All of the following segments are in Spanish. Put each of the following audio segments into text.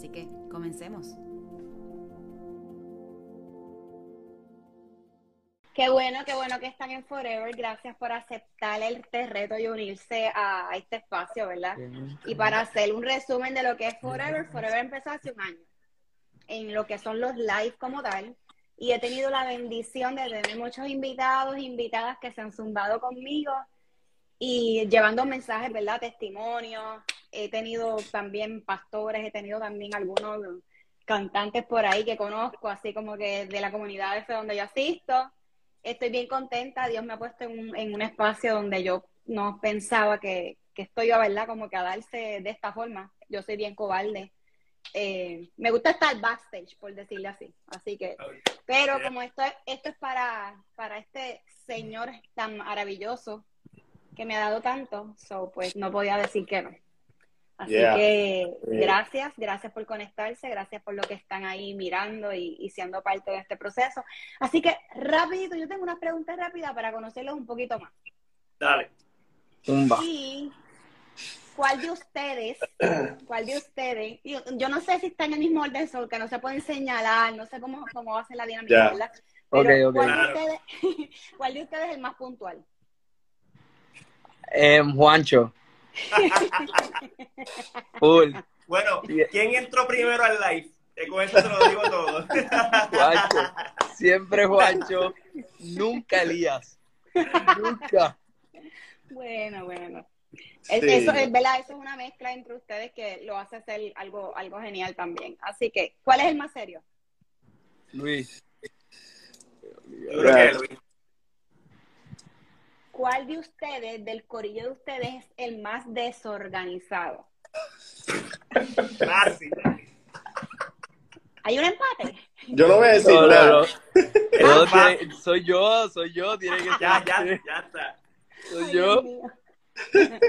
Así que comencemos. Qué bueno, qué bueno que están en Forever. Gracias por aceptar este reto y unirse a este espacio, ¿verdad? Y para hacer un resumen de lo que es Forever, Forever empezó hace un año en lo que son los live como tal. Y he tenido la bendición de tener muchos invitados e invitadas que se han zumbado conmigo y llevando mensajes, ¿verdad? Testimonios. He tenido también pastores, he tenido también algunos cantantes por ahí que conozco, así como que de la comunidad de donde yo asisto. Estoy bien contenta, Dios me ha puesto en un, en un espacio donde yo no pensaba que, que esto iba, ¿verdad? Como que a darse de esta forma. Yo soy bien cobarde. Eh, me gusta estar backstage, por decirle así. Así que, pero como esto, esto es para, para este señor tan maravilloso que me ha dado tanto, so, pues no podía decir que no. Así que gracias, gracias por conectarse, gracias por lo que están ahí mirando y, siendo parte de este proceso. Así que rapidito, yo tengo unas preguntas rápidas para conocerlos un poquito más. Dale. Y ¿cuál de ustedes, cuál de ustedes, yo, no sé si está en el mismo orden, sol, que no se pueden señalar, no sé cómo, cómo va a ser la dinámica, ¿verdad? Pero ¿cuál, de ustedes, ¿cuál de ustedes es el más puntual? Eh, Juancho. Bueno, ¿quién entró primero al live? con eso te lo digo todo. Juancho. Siempre Juancho. Nunca Elías. Nunca. Bueno, bueno. Eso es verdad, eso es una mezcla entre ustedes que lo hace ser algo, algo genial también. Así que, ¿cuál es el más serio? Luis. Luis. ¿Cuál de ustedes, del corillo de ustedes, es el más desorganizado? ¿Hay un empate? Yo no voy a decir nada. soy yo, soy yo, tiene que Ya, ya, ya está. Soy yo.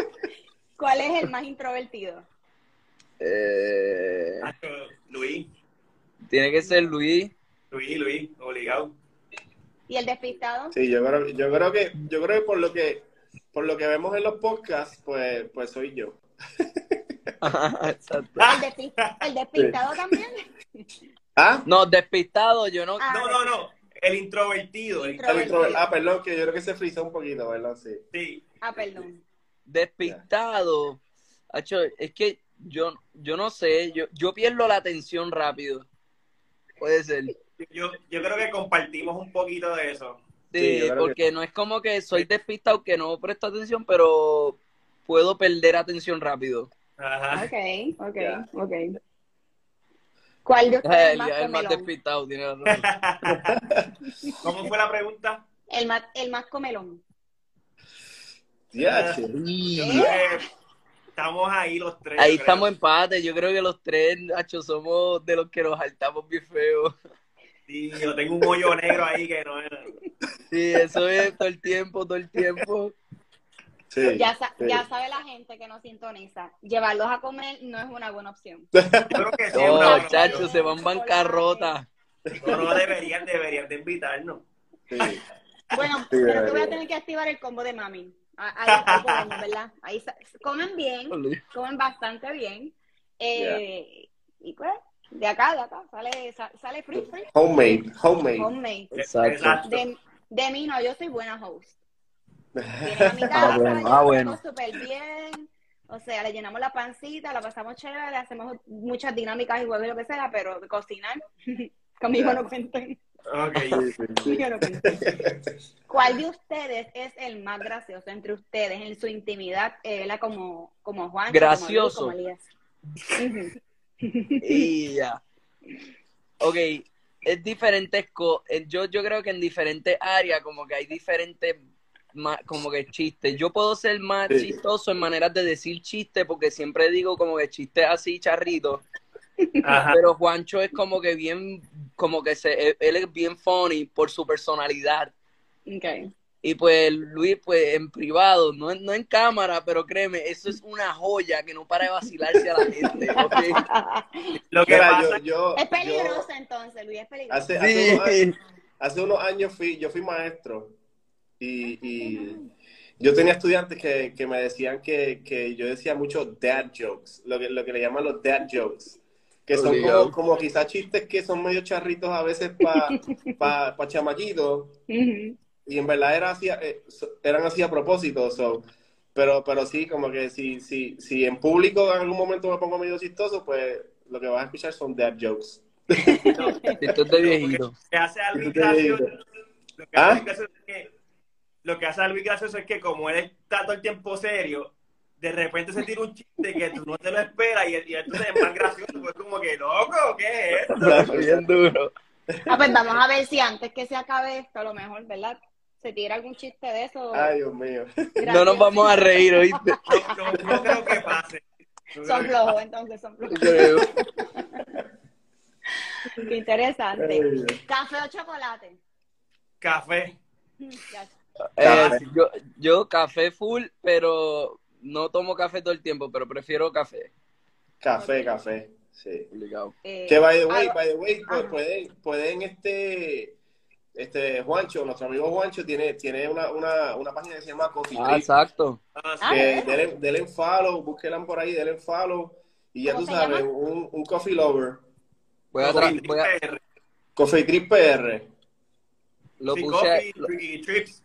¿Cuál es el más introvertido? Eh... Luis. Tiene que ser Luis. Luis, Luis, obligado. ¿Y el despistado? Sí, yo creo, yo creo que, yo creo que por lo que, por lo que vemos en los podcasts, pues, pues soy yo. ¿El, despistado también? ¿Ah? No, despistado, yo no. Ah, no, no, no. El introvertido. El Ah, perdón, que yo creo que se frizó un poquito, ¿verdad? Sí. Sí. Ah, perdón. Despistado. es que yo, yo no sé, yo, yo pierdo la atención rápido. Puede ser. Yo, yo creo que compartimos un poquito de eso. Sí, porque no es como que soy despistado que no presto atención, pero puedo perder atención rápido. Ajá. Ok, ok, ok. ¿Cuál de ustedes el, más el más despistado, tiene razón. ¿Cómo fue la pregunta? El más, el más comelón. Ya, Estamos ahí los tres. Ahí estamos empate. Yo creo que los tres, Nacho, somos de los que nos saltamos bien feo. Sí, yo tengo un hoyo negro ahí que no es. Sí, eso es todo el tiempo, todo el tiempo. Sí, ya, ya sabe la gente que nos sintoniza. Llevarlos a comer no es una buena opción. creo que sí, no, chacho, se van bancarrota. No, no deberían, deberían de invitarnos. Sí. Bueno, pero te voy a tener que activar el combo de mami. Ahí, ahí ¿verdad? Ahí comen bien, comen bastante bien. Eh, Y pues, de acá, de acá, sale, sale free, free. Homemade, homemade. Homemade. Exacto. De, de mí no, yo soy buena host. Vienen a mi casa, ah, bueno, ah, bueno. súper bien. O sea, le llenamos la pancita, la pasamos chévere, hacemos muchas dinámicas y juegos y lo que sea, pero cocinar, conmigo no cuenten. Okay. no ¿Cuál de ustedes es el más gracioso entre ustedes en su intimidad, eh, como, como Juan? Gracioso. Como, Elías? Y ya. Ok, es diferente. Yo, yo creo que en diferentes áreas, como que hay diferentes como que chistes. Yo puedo ser más chistoso en maneras de decir chistes, porque siempre digo como que chistes así, charritos. Ajá. Pero Juancho es como que bien, como que se, él- él es bien funny por su personalidad. Ok. Y pues Luis, pues en privado, no, en- no en cámara, pero créeme, eso es una joya que no para de vacilarse a la gente. Lo que Mira, pasa yo, yo, Es peligroso yo entonces, Luis, es peligroso. hace, hace, unos Sí. años, hace unos años fui, yo fui maestro y, y yo tenía estudiantes que, que me decían que, que yo decía mucho dad jokes, lo que, lo que le llaman los dad jokes, que son como, como quizás chistes que son medio charritos a veces para pa, pa chamaquitos. Y en verdad era así, eh, eran así a propósito, so, pero, pero sí, como que si, si, si en público en algún momento me pongo medio chistoso, pues lo que vas a escuchar son dad jokes. Esto es de viejito. lo que hace a Luis Yo te gracioso, digo. lo que hace ¿Ah? Es que lo que hace a Luis gracioso es que como él está todo el tiempo serio, de repente se tira un chiste que tú no te lo esperas y, y entonces es más gracioso, pues como que loco, ¿qué es esto? Bien duro. Ah, pues vamos a ver si antes que se acabe esto, a lo mejor, ¿verdad? Se tira algún chiste de eso. Ay, Dios mío. No nos vamos a reír, ¿oíste? No, no, no creo que pase. No Son flojos, entonces son flojos. Creo. Qué interesante. Ay. ¿Café o chocolate? Café. Eh, yo, yo café full, pero no tomo café todo el tiempo, pero prefiero café. Café, café. Sí. Obligado. Eh, Que by the way, by the way, pues, pueden, pueden este, este Juancho, nuestro amigo Juancho tiene, tiene una, una, una página que se llama Coffee Ah, Trip. exacto. Ah. Ah, que ¿de denle, denle follow, búsquenla por ahí, denle follow. Y ya ¿Cómo tú sabes, un, un coffee lover. Voy a, voy a- Coffee Trip PR. lo Sí, puse, coffee lo, trips.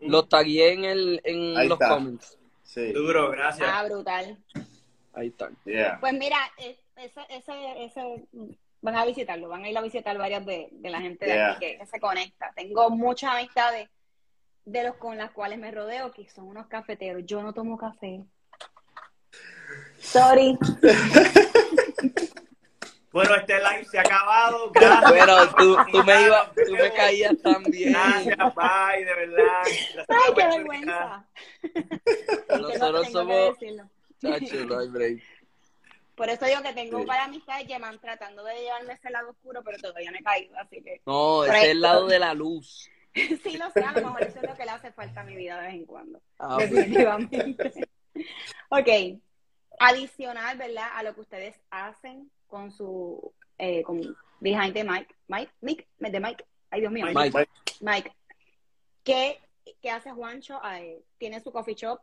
lo tagué en, el, en Ahí los está. comments. Sí. Duro, gracias. Ah, brutal. Ahí. Yeah. Pues mira, eh, ese, ese, ese, van a visitarlo, van a ir a visitar varias de, de la gente de Yeah. aquí que, que se conecta. Tengo muchas amistades de los con las cuales me rodeo que son unos cafeteros. Yo no tomo café. Sorry. Bueno, este live se ha acabado. Gracias. Bueno, tú, tú me ibas, tú me caías también. Gracias, bye, de verdad. Gracias Ay, qué vergüenza. Nosotros somos, chacho, no hay break. Por eso digo que tengo Sí. un par de amistades que van tratando de llevarme ese lado oscuro, pero todavía no he caído, así que No, ese es el lado de la luz. sí lo sé, a lo mejor eso es lo que le hace falta a mi vida de vez en cuando. Ah, definitivamente. ok, adicional, ¿verdad? A lo que ustedes hacen con su, eh, con Behind the Mike, Mic, de Mike, ay Dios mío, Mike. Mike. Mike, ¿qué, qué hace Juancho? Eh, tiene su coffee shop,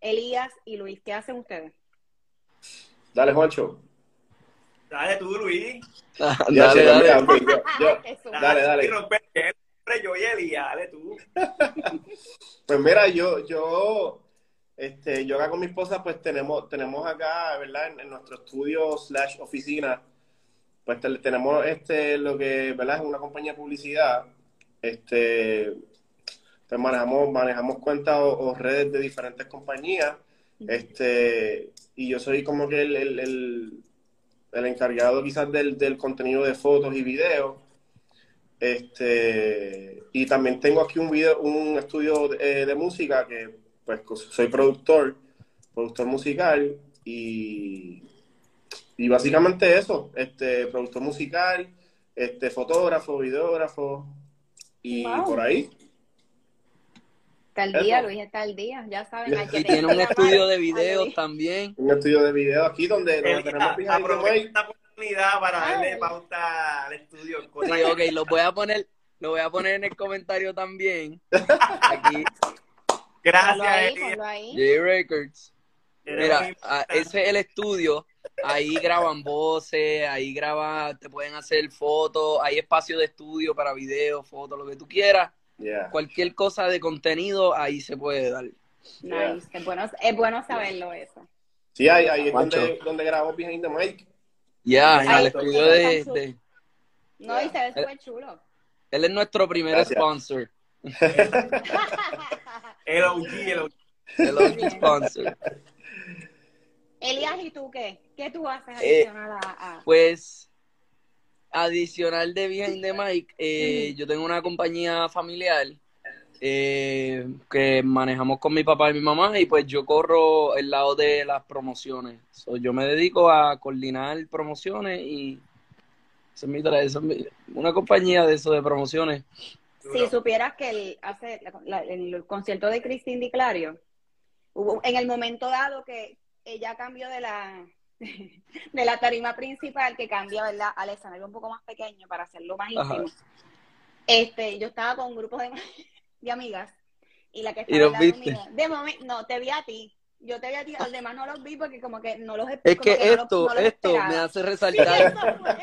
Elías y Luis, ¿qué hacen ustedes? Dale, Juancho. Dale tú, Luis. Ya, dale, dale. mira, ok, yo-. Dale, dale. Y yo Elías, dale tú. Pues mira, yo, yo, este, yo acá con mi esposa, pues tenemos, tenemos acá, ¿verdad? En, en nuestro estudio slash oficina, pues te- tenemos este, lo que, ¿verdad? Es una compañía de publicidad. Este, pues manejamos, manejamos cuentas o, o redes de diferentes compañías. Este, y yo soy como que el, el, el, el encargado quizás del, del contenido de fotos y videos. Este, y también tengo aquí un video, un estudio de, de música que pues soy productor, productor musical y, y básicamente eso, este, productor musical, este, fotógrafo, videógrafo y Wow. por ahí. Está el Eso. día, Luis está el día, ya saben. hay que Y tiene un estudio de a videos también. Un estudio de video aquí donde, donde tenemos mic. esta oportunidad para Ay. darle pauta al estudio. Sí, ok, lo voy a poner, lo voy a poner en el comentario también. Aquí, Gracias. J Records. Mira, ese es el estudio. Ahí graban voces, ahí graban, te pueden hacer fotos, hay espacio de estudio para videos, fotos, lo que tú quieras. Yeah. Cualquier cosa de contenido, ahí se puede dar. Nice. Es, bueno, es bueno saberlo eso. Sí, ahí, ahí es donde, donde grabamos behind the mic. Ya, en el estudio de, de- No, y se ve súper chulo. Él es nuestro primer Gracias. sponsor. El OG, el OG. El OG sponsor. Elías, ¿y tú qué? ¿Qué tú haces Eh, adicional a, a- Pues, adicional de Behind the Mic, eh, yo tengo una compañía familiar eh, que manejamos con mi papá y mi mamá y pues yo corro el lado de las promociones. So, yo me dedico a coordinar promociones y esa es mi, tra- esa es mi- una compañía de eso de promociones. Si supieras que el, hace, la- el concierto de Cristín Di Clario, hubo en el momento dado que ella cambió de la de la tarima principal, que cambia, ¿verdad? Al escenario un poco más pequeño para hacerlo más Ajá. íntimo. Este, yo estaba con un grupo de, de amigas y la que ¿Y estaba mío- de momento, no, te vi a ti. Yo te vi a ti, los demás no los vi porque como que no los Es que no los- esto, no los esto esperaba. me hace Sí, resaltar. eso fue.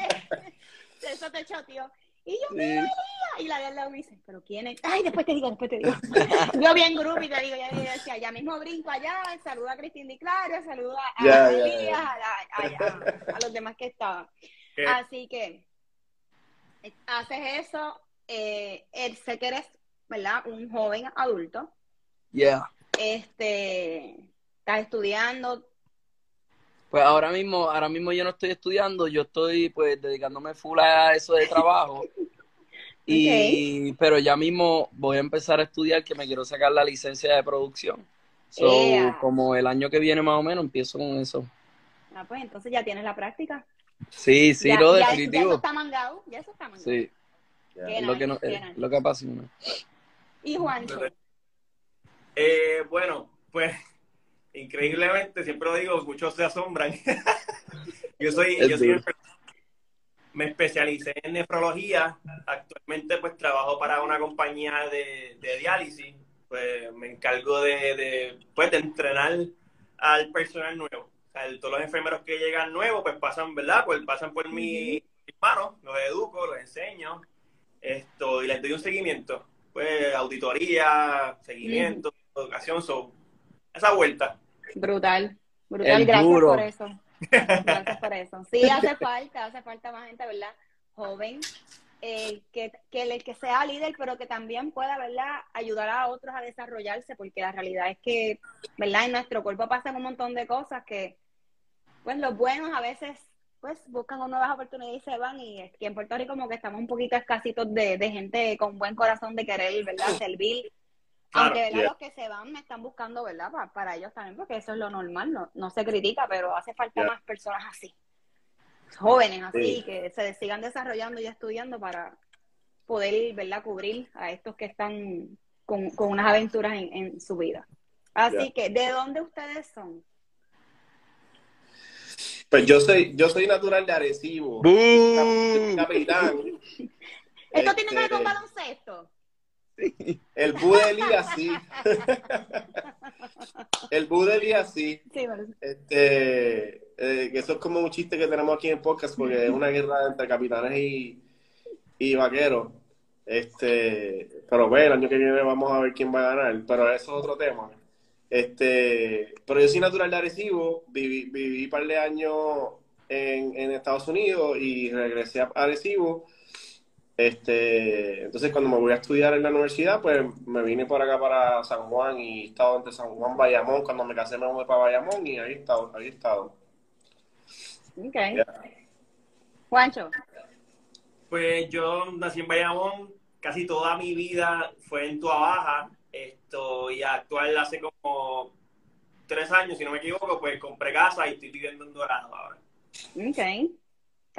Eso te choteó. Y yo, Sí. mira, mira. Y la de al lado me dice, ¿pero quién es? Ay, después te digo, después te digo. yo vi en grupo y te digo, ya, ya decía, ya mismo brinco allá, saludo a Cristín Di Clario, saludo a, Ya, ya, ya. a, a- a- a los demás que estaban. ¿Qué? Así que eh, haces eso, eh, eh, sé que eres, ¿verdad? Un joven adulto, Yeah. este, estás estudiando, Pues ahora mismo, ahora mismo yo no estoy estudiando, yo estoy pues dedicándome full a eso de trabajo. Y, pero ya mismo voy a empezar a estudiar que me quiero sacar la licencia de producción. So, como el año que viene más o menos empiezo con eso. ah, pues entonces ya tienes la práctica. Sí, sí, ya, lo ya- Ya, definitivo. eso está mangado, ya eso está mangado. Sí, es lo que, no, es lo que apasiona. Y Juancho, Eh, bueno, pues increíblemente, siempre lo digo, muchos se asombran. yo soy, Es yo soy me especialicé en nefrología. Actualmente pues trabajo para una compañía de, de diálisis. Pues me encargo de, de, pues, de entrenar al personal nuevo. O sea, el- todos los enfermeros que llegan nuevos pues pasan, ¿verdad? Pues pasan por mi mis manos, los educo, los enseño esto y les doy un seguimiento. Pues auditoría, seguimiento, educación, so, esa vuelta. Brutal, brutal, El gracias duro. por eso. Gracias por eso. Sí, hace falta, hace falta más gente, ¿verdad? Joven, eh, que, que el que sea líder, pero que también pueda, ¿verdad? Ayudar a otros a desarrollarse, porque la realidad es que, ¿verdad? En nuestro cuerpo pasan un montón de cosas que, pues los buenos a veces, pues buscan nuevas oportunidades y se van, y aquí en Puerto Rico como que estamos un poquito escasitos de, de gente con buen corazón de querer, ¿verdad? Servir. Claro, Aunque ¿verdad? yeah. los que se van me están buscando, ¿verdad? Pa- para ellos también, porque eso es lo normal, no, no se critica, pero hace falta Yeah. más personas así, jóvenes así, Sí. que se sigan desarrollando y estudiando para poder, ¿verdad? Cubrir a estos que están con, con unas aventuras en, en su vida. Así Yeah. que, ¿de dónde ustedes son? Pues yo soy, yo soy natural de Arecibo. ¡Bú! Capitán. ¿Esto tiene que ver Este, con baloncesto? El Bu de Elías sí. El Bu de Elías sí. Sí, bueno, Este, eh, eso es como un chiste que tenemos aquí en podcast porque es una guerra entre capitanes y, y vaqueros. Este, pero bueno, el año que viene vamos a ver quién va a ganar, pero eso es otro tema. Este, pero yo soy natural de Arecibo, viví, viví un par de años en, en Estados Unidos y regresé a Arecibo. Este, entonces cuando me voy a estudiar en la universidad, pues me vine por acá para San Juan y he estado entre San Juan, Bayamón. Cuando me casé me mudé para Bayamón y ahí he estado, ahí he estado. ok. Juancho, Pues yo nací en Bayamón, casi toda mi vida fue en Tua Baja, esto, y actual hace como tres años, si no me equivoco, pues compré casa y estoy viviendo en Dorado ahora. ok.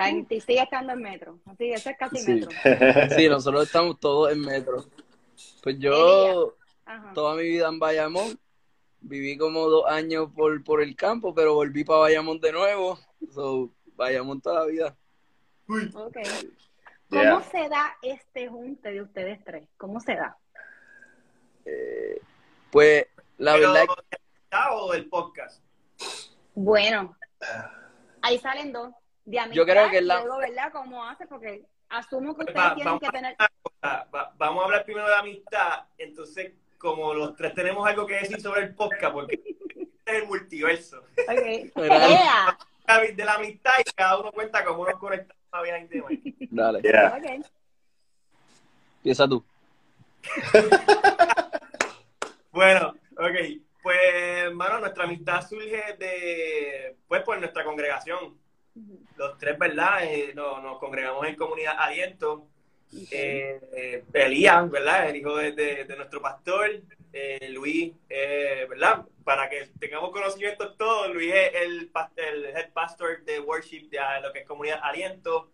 Y sigue estando en metro, así, eso es casi Sí. metro. Sí, nosotros estamos todos en metro. Pues yo toda mi vida en Bayamón, viví como dos años por, por el campo, pero volví para Bayamón de nuevo. So, Bayamón toda la vida. Ok. ¿Cómo Yeah. se da este junte de ustedes tres? ¿Cómo se da? Pues la Pero, verdad ¿de amistad o del podcast? Bueno, ahí salen dos. De amistad, Yo creo que es la- luego, ¿verdad? ¿Cómo hace? Porque asumo que ustedes va- tienen que tener... Va- vamos a hablar primero de amistad, entonces como los tres tenemos algo que decir sobre el podcast, porque es el multiverso Ok. Mira. ¡Ea! de la amistad y cada uno cuenta cómo nos conectamos a the mic. Dale, Yeah. Ok. empieza tú. Bueno, ok. Pues, hermano, nuestra amistad surge de, pues, por nuestra congregación. Los tres, ¿verdad? Eh, nos, nos congregamos en Comunidad Aliento. Eh, Elías, ¿verdad? El hijo de, de, nuestro pastor, eh, Luis, eh, ¿verdad? Para que tengamos conocimiento todos, Luis es el, el head pastor de worship de lo que es Comunidad Aliento.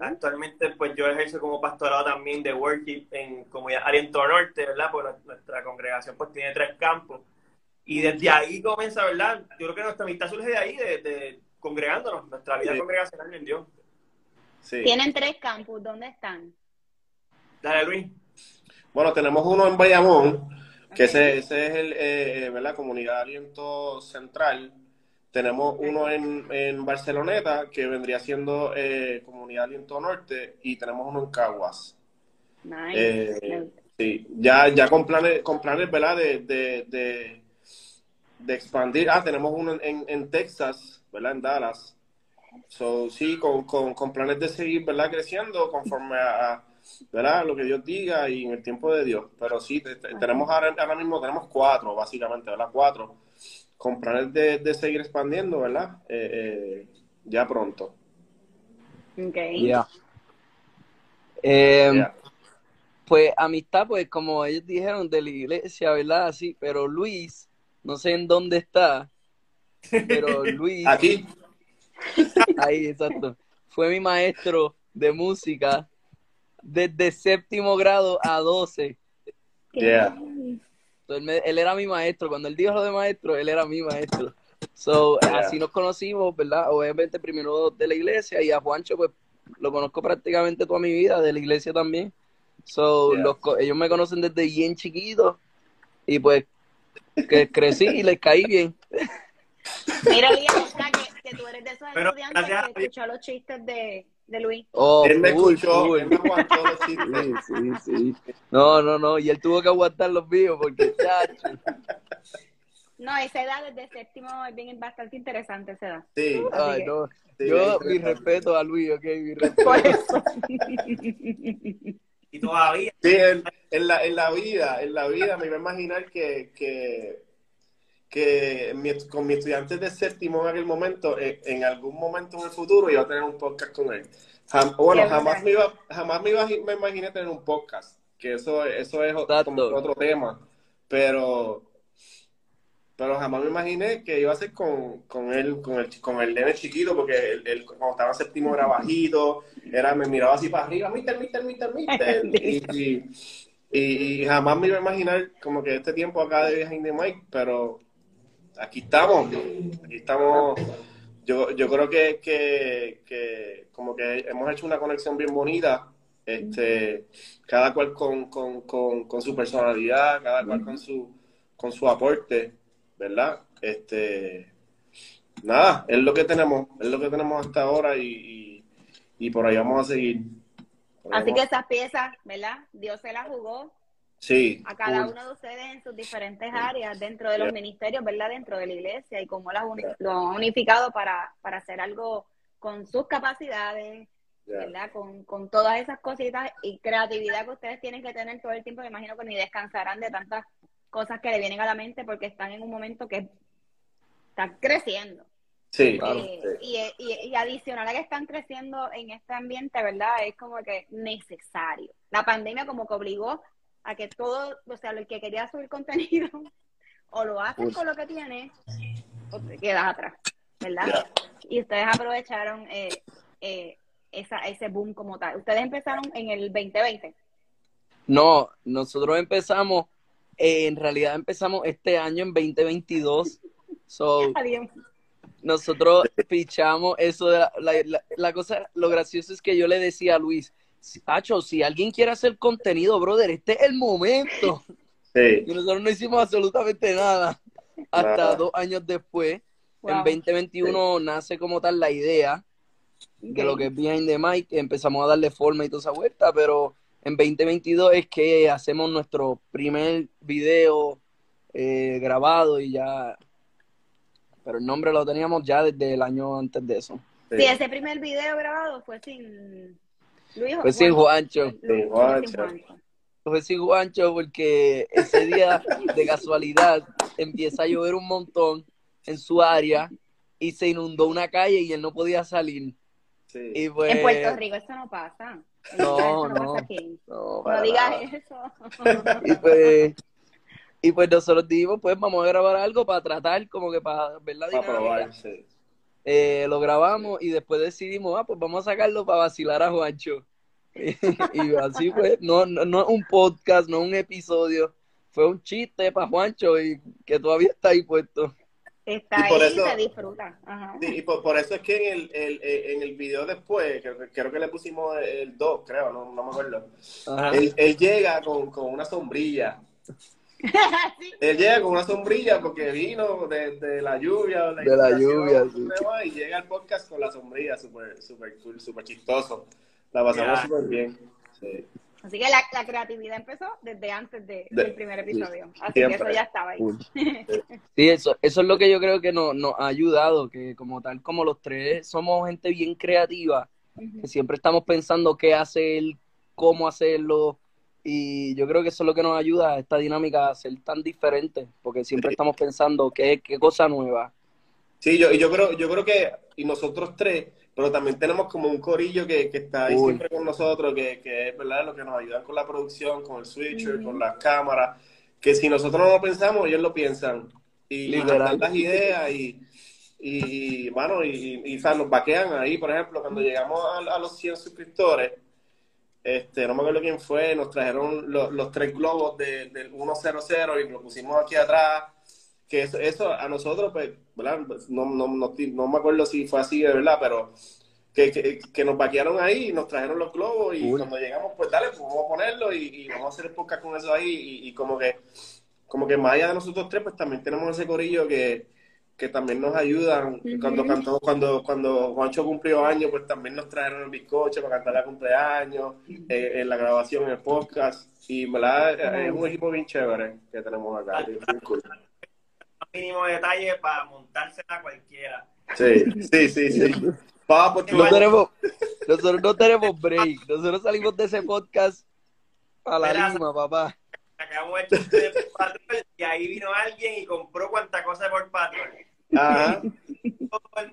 Actualmente, pues yo ejerzo como pastorado también de worship en Comunidad Aliento Norte, ¿verdad? Porque nuestra congregación pues tiene tres campos. Y desde ahí comienza, ¿verdad? Yo creo que nuestra amistad surge de ahí, de, congregándonos, nuestra vida congregacional en Dios. Tienen tres campus, ¿dónde están? Dale, Luis. Bueno, tenemos uno en Bayamón, que ese, ese, es el, eh, ¿verdad? Comunidad Aliento Central. Tenemos uno en, en Barceloneta, que vendría siendo eh, Comunidad Aliento Norte, y tenemos uno en Caguas. Nice. Eh, sí, ya, ya con planes, con planes, ¿verdad? De, de, de, expandir. Ah, tenemos uno en, en Texas, ¿verdad? En Dallas. So, sí, con, con, con planes de seguir, ¿verdad? Creciendo conforme a ¿verdad? Lo que Dios diga y en el tiempo de Dios. Pero sí, tenemos ahora, mismo tenemos cuatro, básicamente, ¿verdad? Cuatro, con planes de, seguir expandiendo, ¿verdad? Eh, eh, ya pronto. Ok. Em, pues amistad, pues como ellos dijeron de la iglesia, ¿verdad? Así, pero Luis, no sé en dónde está, pero Luis. Aquí. Ahí, exacto. Fue mi maestro de música desde séptimo grado a doce. Yeah. él, era mi maestro. Cuando él dijo lo de maestro, él era mi maestro. So, así nos conocimos, ¿verdad? Obviamente primero de la iglesia y a Juancho, pues, lo conozco prácticamente toda mi vida, de la iglesia también. So, ellos me conocen desde bien chiquito y pues que crecí y les caí bien. Mira, Lía, que, que tú eres de esos estudiantes que escuchó los chistes de, de Luis. Oh, él me escuchó, él me aguantó los chistes. Sí, sí, sí. No, no, no, y él tuvo que aguantar los míos porque, chacho. No, esa edad desde séptimo es bien bastante interesante esa edad. Sí. Ay, no. Yo, mi respeto a Luis, ok, mi respeto. y todavía. Sí, en, en, la, en la vida, en la vida me iba a imaginar que, que que con mis estudiantes de séptimo en aquel momento, eh, en algún momento en el futuro iba a tener un podcast con él. bueno, jamás me iba, jamás me iba me imaginé tener un podcast, que eso, eso es otro tema, pero pero jamás me imaginé que iba a ser con, con él, con el, con el nene chiquito, porque él, cuando estaba en séptimo era bajito, era, me miraba así para arriba, mister, mister, mister, mister, y, y, jamás me iba a imaginar como que este tiempo acá de Behind the Mic, pero aquí estamos, aquí estamos. Yo, yo creo que, que, como que hemos hecho una conexión bien bonita, este, cada cual con, su personalidad, cada cual con su, con su aporte, ¿verdad? Este, nada, es lo que tenemos, es lo que tenemos hasta ahora y, y, por ahí vamos a seguir. Así que esas piezas, ¿verdad? Dios se las jugó Sí. A cada uno de ustedes en sus diferentes áreas dentro de los ministerios, ¿verdad? Dentro de la iglesia y cómo las lo han unificado para, para hacer algo con sus capacidades, ¿verdad? Con, con todas esas cositas y creatividad que ustedes tienen que tener todo el tiempo. Me imagino que ni descansarán de tantas cosas que le vienen a la mente porque están en un momento que están creciendo. Sí, eh, Y, y, y, adicional a que están creciendo en este ambiente, ¿verdad? Es como que necesario. La pandemia como que obligó a que todo, o sea, el que quería subir contenido, o lo haces con lo que tienes, o te quedas atrás, ¿verdad? Y ustedes aprovecharon eh, eh, esa, ese boom como tal. ¿Ustedes empezaron en el 2020? No, nosotros empezamos, eh, en realidad empezamos este año en 2022. So, nosotros pichamos eso de la, la, cosa, lo gracioso es que yo le decía a Luis, Hacho, si alguien quiere hacer contenido, brother, este es el momento. Sí. Y nosotros no hicimos absolutamente nada. Hasta dos años después, en 2021 nace como tal la idea de lo que es Behind the Mic. Empezamos a darle forma y toda esa vuelta, pero en 2022 es que hacemos nuestro primer video eh, grabado y ya. Pero el nombre lo teníamos ya desde el año antes de eso. sí ese primer video grabado fue sin pues sí, Juancho. Juancho. Pues sí, Juancho, porque ese día de casualidad empieza a llover un montón en su área y se inundó una calle y él no podía salir. Y pues, en Puerto Rico eso no pasa. No, no. pasa aquí. no, No para digas nada. eso. Y pues, y pues nosotros dijimos, pues vamos a grabar algo para tratar, como que para ver la Para dinámica. probar, sí. Eh, lo grabamos y después decidimos, ah, pues vamos a sacarlo para vacilar a Juancho. Y, así fue, no, no, no un podcast, no un episodio, fue un chiste para Juancho y que todavía está ahí puesto. Está Y ahí por y eso- se disfruta. Ajá. Sí, y por, por eso es que en el, el- el- en el video después, creo, que- creo que le pusimos el 2, creo, no, no me acuerdo. Él llega con, con una sombrilla. Sí. Él llega con una sombrilla porque vino de, de la lluvia. o De la lluvia, sí. Y llega al podcast con la sombrilla, súper super cool, súper chistoso. La pasamos Ya. súper bien. Sí. Así que la, la creatividad empezó desde antes de- De- del primer episodio. Así Siempre. que eso ya estaba ahí. Sí, eso, eso es lo que yo creo que nos, nos ha ayudado, que como tal, como los tres somos gente bien creativa, que siempre estamos pensando qué hacer, cómo hacerlo, y yo creo que eso es lo que nos ayuda a esta dinámica a ser tan diferente, porque siempre Sí. estamos pensando qué, qué cosa nueva. Sí, yo, y yo creo, yo creo que, y nosotros tres, pero también tenemos como un corillo que, que está ahí Uy. siempre con nosotros, que, que es verdad lo que nos ayuda con la producción, con el switcher, con las cámaras, que si nosotros no lo pensamos, ellos lo piensan. Y, y nos dan las ideas y, y, bueno, y, y, o sea, nos vaquean ahí, por ejemplo, cuando llegamos a, a los 100 suscriptores, este, no me acuerdo quién fue, nos trajeron los, los tres globos de- del 100 y lo pusimos aquí atrás que eso, eso a nosotros, pues, ¿verdad? No, no, no, no me acuerdo si fue así de verdad, pero que, que, que nos vaquearon ahí y nos trajeron los globos y Uy. cuando llegamos, pues dale, pues vamos a ponerlo y, y vamos a hacer el podcast con eso ahí y, y como que como que más allá de nosotros tres, pues también tenemos ese corillo que, que también nos ayudan. Cuando cantó, cuando, cuando Juancho cumplió años, pues también nos trajeron el bizcocho para cantar la cumpleaños, eh, en la grabación, en el podcast. Y ¿verdad? es un equipo bien chévere que tenemos acá. cool. mínimo detalle para montársela a cualquiera. Sí, sí, sí, sí. Papá, tu No tenemos, nosotros no tenemos break, nosotros salimos de ese podcast a la lima, papá. Acabamos de chiste de Paw Patrol y ahí vino alguien y compró cuanta cosa de Paw Patrol. Ajá.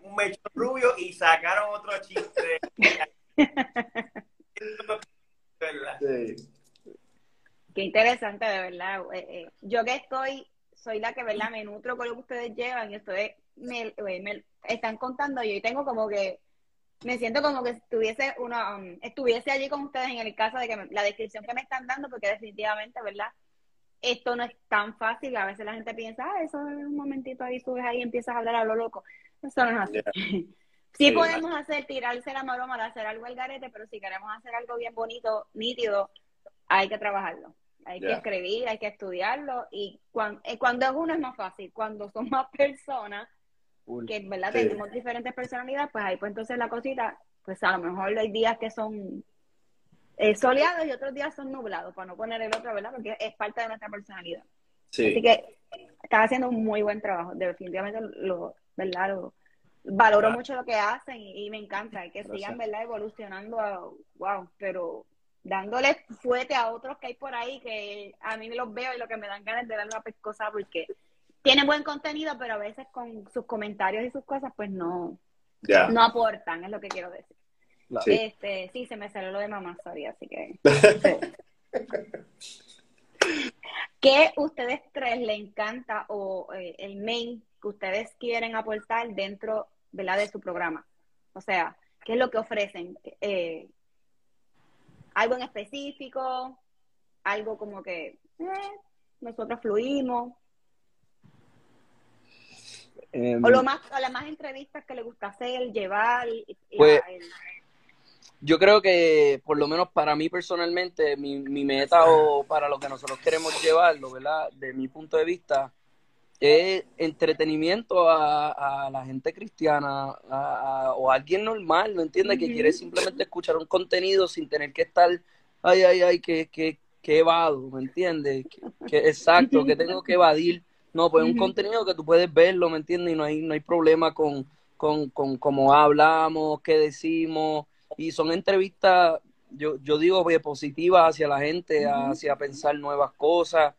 Un mechón rubio y sacaron otro chiste. Sí. Qué interesante, de verdad. Eh, eh, yo que estoy, soy la que, ¿verdad? Me nutro con lo que ustedes llevan y ustedes me, eh, me están contando y yo tengo como que, me siento como que estuviese, una, um, estuviese allí con ustedes en el caso de que me- la descripción que me están dando, porque definitivamente, ¿verdad? Esto no es tan fácil. A veces la gente piensa, ah, eso es un momentito ahí, subes ahí y empiezas a hablar a lo loco. Eso no es así. Yeah. Sí, Sí. podemos hacer, tirarse la maroma de hacer algo al garete, pero si queremos hacer algo bien bonito, nítido, hay que trabajarlo. Hay que escribir, hay que estudiarlo y cuan- eh, cuando, es uno es más fácil. Cuando son más personas, Cool. que verdad Sí. tenemos diferentes personalidades, pues ahí pues entonces la cosita, pues a lo mejor hay días que son eh, soleados y otros días son nublados, para no poner el otro, ¿verdad? Porque es parte de nuestra personalidad. Así Sí. que están haciendo un muy buen trabajo. Definitivamente lo, ¿verdad? Lo, valoro Claro. mucho lo que hacen y, y me encanta que Gracias. sigan, ¿verdad? Evolucionando a, wow, pero dándole fuerte a otros que hay por ahí que a mí los veo y lo que me dan ganas de darle una pescosa porque tienen buen contenido, pero a veces con sus comentarios y sus cosas, pues no, no aportan, es lo que quiero decir. Sí. Este, sí, se me salió lo de mamá, sorry, así que. ¿Qué ustedes tres le encanta o eh, el main que ustedes quieren aportar dentro ¿verdad? de su programa? O sea, ¿qué es lo que ofrecen? Eh, ¿Algo en específico? ¿Algo como que eh, nosotros fluimos? Em, ¿O lo más, o las más entrevistas que le gusta hacer, llevar? y- Pues, Yo creo que, por lo menos para mí personalmente, mi, mi meta o para lo que nosotros queremos llevarlo, ¿verdad? De mi punto de vista, es entretenimiento a, a la gente cristiana a- a- o a alguien normal, ¿me entiendes? Que quiere simplemente escuchar un contenido sin tener que estar, ay, ay, ay, que, que, que evado, ¿me entiendes? Que, que- exacto, que tengo que evadir. No, pues es un contenido que tú puedes verlo, ¿me entiendes? Y no hay, no hay problema con, con, con cómo hablamos, qué decimos. Y son entrevistas, yo, yo digo, pues, positivas hacia la gente, hacia pensar nuevas cosas.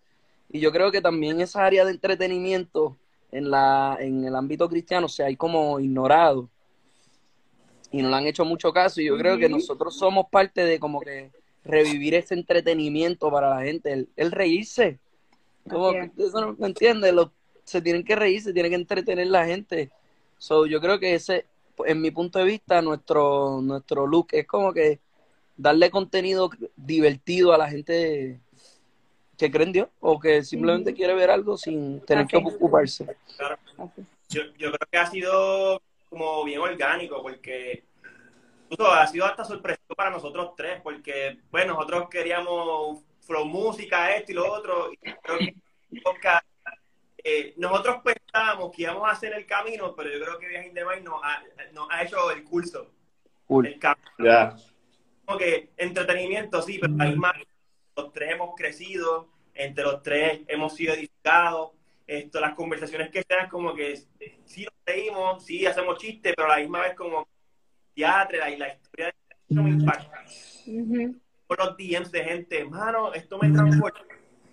Y yo creo que también esa área de entretenimiento en, la, en el ámbito cristiano se hay como ignorado. y no le han hecho mucho caso y yo creo que nosotros somos parte de como que revivir ese entretenimiento para la gente, el, reírse. Como eso no me entiende, se tienen que reír, se tiene que entretener la gente. So, yo creo que ese, en mi punto de vista, nuestro, nuestro look es como que darle contenido divertido a la gente que cree en Dios o que simplemente quiere ver algo sin tener que ocuparse. Yo, yo creo que ha sido como bien orgánico porque ha sido hasta sorpresivo para nosotros tres porque pues nosotros queríamos flow música, esto y lo otro y creo que eh, nosotros pensábamos que íbamos a hacer el camino, pero yo creo que Viaje de Maíz nos ha, nos ha hecho el curso. El camino. Como que entretenimiento, sí, pero ahí más los tres hemos crecido, entre los tres hemos sido edificados. Esto, las conversaciones que sean como que sí nos reímos, sí hacemos chistes, pero a la misma vez como teatro y la historia de eso me impacta. Los DMs de gente, mano, esto me transformó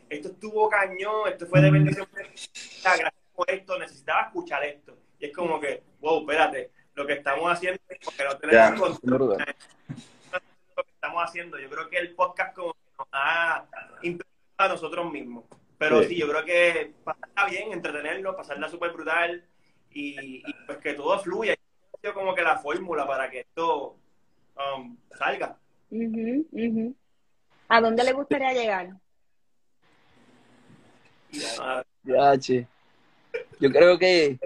esto estuvo cañón, esto fue de bendición. Gracias por esto, necesitaba escuchar esto. Y es como que, wow, espérate, lo que estamos haciendo, porque no tenemos control. Lo que estamos haciendo, yo creo que el podcast como nos ha impactado a nosotros mismos. Pero sí, yo creo que pasarla bien, entretenerlo, pasarla súper brutal y, pues que todo fluya. como que la fórmula para que esto um, salga. ¿A dónde le gustaría llegar? Ya, che. Yo creo que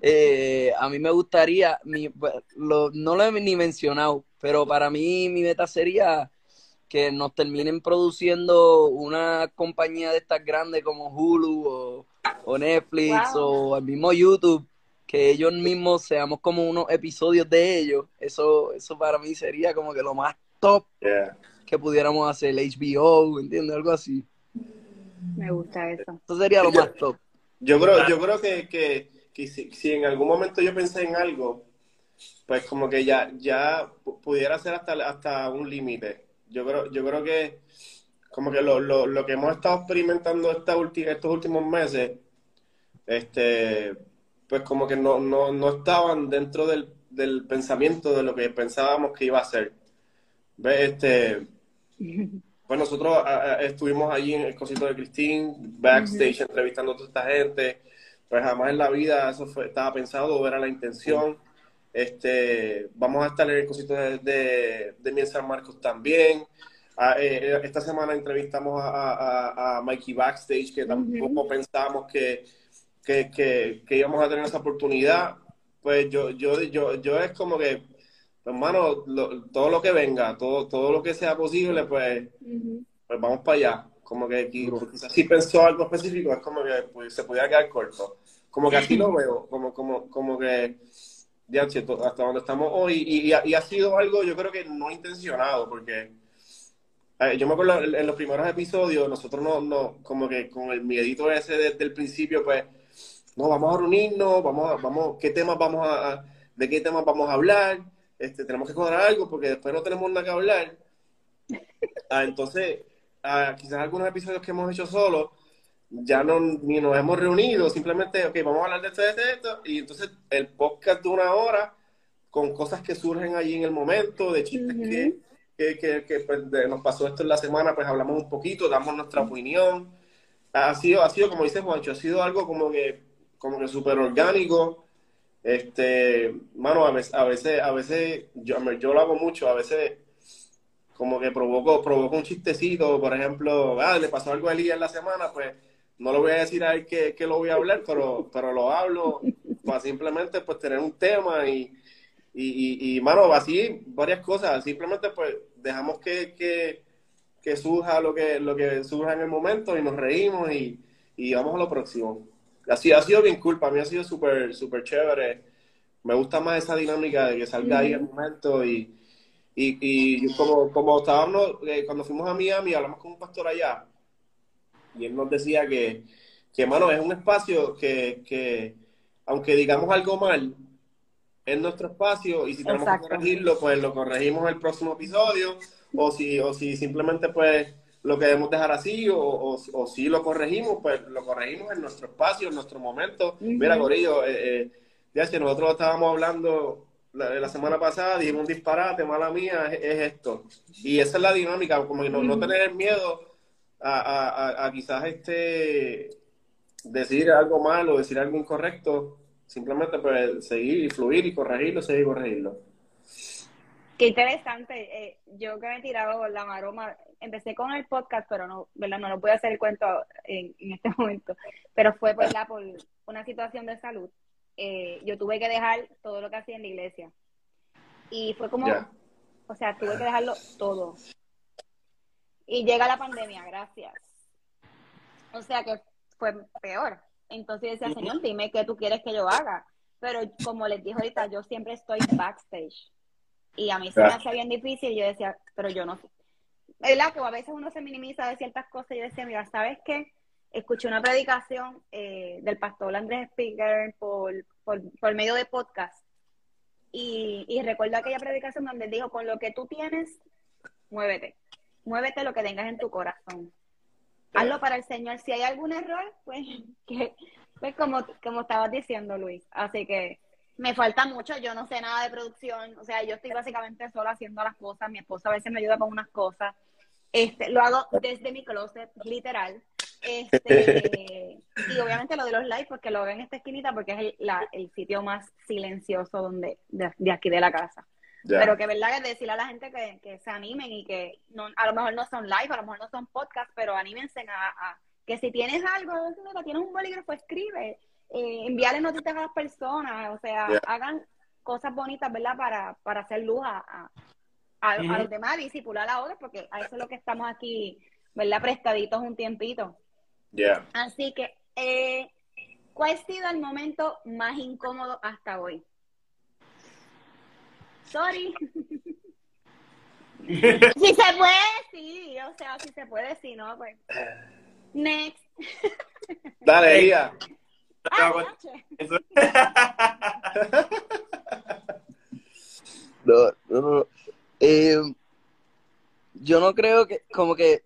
eh, a mí me gustaría, mi, lo, no lo he ni mencionado, pero para mí mi meta sería que nos terminen produciendo una compañía de estas grandes como Hulu o, Netflix o el mismo YouTube, que ellos mismos seamos como unos episodios de ellos. Eso, eso para mí sería como que lo más top que pudiéramos hacer, HBO, ¿entiendes? Algo así. Me gusta eso. Eso sería lo más top. Yo creo, yo creo que, que, si, en algún momento yo pensé en algo, pues como que ya, ya pudiera ser hasta, hasta un límite. Yo creo, yo creo que como que lo, lo, lo que hemos estado experimentando esta estos últimos meses, este, pues como que no, no, no estaban dentro del, del pensamiento de lo que pensábamos que iba a ser. Este, Pues nosotros estuvimos allí en el cosito de Cristín, backstage, entrevistando a toda esta gente. Pues jamás en la vida eso fue, estaba pensado, era la intención. Este, vamos a estar en el cosito de, de, San Marcos también. Ah, eh, esta semana entrevistamos a, Mikey Backstage, que tampoco pensábamos que, que, íbamos a tener esa oportunidad. Pues yo, yo, yo, yo es como que hermano, todo lo que venga, todo, todo lo que sea posible, pues, pues vamos para allá. Como que si pensó algo específico, es como que pues, se podía quedar corto. Como que aquí lo veo, como, como, como que ya, hasta donde estamos hoy. Y, y, ha sido algo, yo creo que no intencionado, porque eh, yo me acuerdo en, los primeros episodios, nosotros no, no, como que con el miedito ese desde el principio, pues, no, vamos a reunirnos, vamos a, vamos, ¿qué temas vamos a, de qué temas vamos a hablar? Este, tenemos que cuadrar algo porque después no tenemos nada que hablar. Ah, entonces, ah, quizás algunos episodios que hemos hecho solos, ya no, ni nos hemos reunido, simplemente, ok, vamos a hablar de esto, de esto, de esto, y entonces el podcast de una hora con cosas que surgen allí en el momento, de chistes que, que, que, pues, nos pasó esto en la semana, pues hablamos un poquito, damos nuestra opinión. Ha sido, ha sido como dice Juancho, ha sido algo como que, como que súper orgánico, este, mano, a veces, a veces, a veces yo, yo lo hago mucho, a veces como que provoco, provoco un chistecito, por ejemplo, ah, le pasó algo a Elías en la semana, pues no lo voy a decir a él que, que lo voy a hablar, pero, pero lo hablo para simplemente pues tener un tema y, y, y, mano, así varias cosas, simplemente pues dejamos que, que, que, surja lo que, lo que surja en el momento y nos reímos y, y vamos a lo próximo ha sido, ha sido bien cool, para mí ha sido súper súper chévere. Me gusta más esa dinámica de que salga ahí el momento y, y, como, como estábamos, eh, cuando fuimos a Miami, hablamos con un pastor allá y él nos decía que, que mano, es un espacio que, que, aunque digamos algo mal, es nuestro espacio y si tenemos que corregirlo, pues lo corregimos en el próximo episodio o si, o si simplemente pues lo queremos dejar así o, o, si lo corregimos, pues lo corregimos en nuestro espacio, en nuestro momento. Mira, Gorillo, eh, eh, ya si nosotros estábamos hablando la, semana pasada dijimos un disparate, mala mía, es, esto. Y esa es la dinámica, como no, no tener miedo a, a, a, quizás este decir algo malo, decir algo incorrecto, simplemente pues seguir y fluir y corregirlo, seguir y corregirlo. Qué interesante. Eh, yo que me he tirado la maroma, empecé con el podcast, pero no, ¿verdad? No lo puedo hacer el cuento en, en este momento, pero fue por, la, por una situación de salud. Eh, yo tuve que dejar todo lo que hacía en la iglesia. Y fue como, o sea, tuve que dejarlo todo. Y llega la pandemia, gracias. O sea que fue peor. Entonces decía, Señor, dime qué tú quieres que yo haga. Pero como les dije ahorita, yo siempre estoy backstage. Y a mí se me hacía bien difícil. Yo decía, pero yo no. ¿Verdad? Que a veces uno se minimiza de ciertas cosas. Y yo decía, mira, ¿sabes qué? Escuché una predicación eh, del pastor Andrés Speaker por, por, medio de podcast. Y, y recuerdo aquella predicación donde dijo, con lo que tú tienes, muévete. Muévete lo que tengas en tu corazón hazlo para el Señor. Si hay algún error, pues, que, pues como, como estabas diciendo, Luis. Así que me falta mucho, yo no sé nada de producción, o sea, yo estoy básicamente sola haciendo las cosas, mi esposa a veces me ayuda con unas cosas, este, lo hago desde mi closet, literal, este, y obviamente lo de los live, porque lo veo en esta esquinita, porque es el, el sitio más silencioso donde, de aquí de la casa. Pero que verdad que decirle a la gente que, se animen y que no, a lo mejor no son live, a lo mejor no son podcast, pero anímense a, que si tienes algo, tienes un bolígrafo, escribe, eh, envíale noticias a las personas, o sea, hagan cosas bonitas, ¿verdad? Para, para hacer luz a, a, los demás, disipular a otros, porque a eso es lo que estamos aquí, ¿verdad? Prestaditos un tiempito. Así que, eh, ¿cuál ha sido el momento más incómodo hasta hoy? Sorry. si se puede, sí. O sea, si se puede, sí, ¿no? Pues. Next. Dale, ella. Ah, no, no, no. Eh, yo no creo que, como que,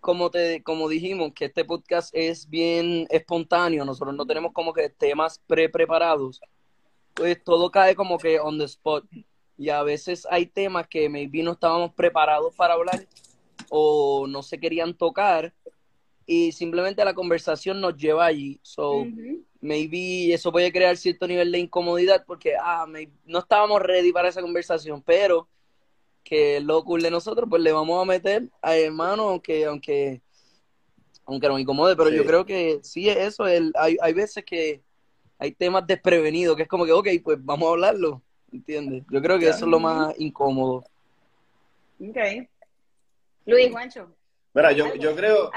como te, como dijimos, que este podcast es bien espontáneo. Nosotros no tenemos como que temas pre-preparados pues todo cae como que on the spot. Y a veces hay temas que maybe no estábamos preparados para hablar o no se querían tocar y simplemente la conversación nos lleva allí. So, maybe eso puede crear cierto nivel de incomodidad porque ah, no estábamos ready para esa conversación, pero que lo cool de nosotros, pues le vamos a meter a hermano, aunque, aunque, aunque nos incomode, pero yo creo que sí es eso, el, hay, hay veces que hay temas desprevenidos, que es como que, ok, pues vamos a hablarlo, ¿entiendes? Yo creo que eso es lo más incómodo. Ok. Luis, Juancho. Mira, yo, yo creo,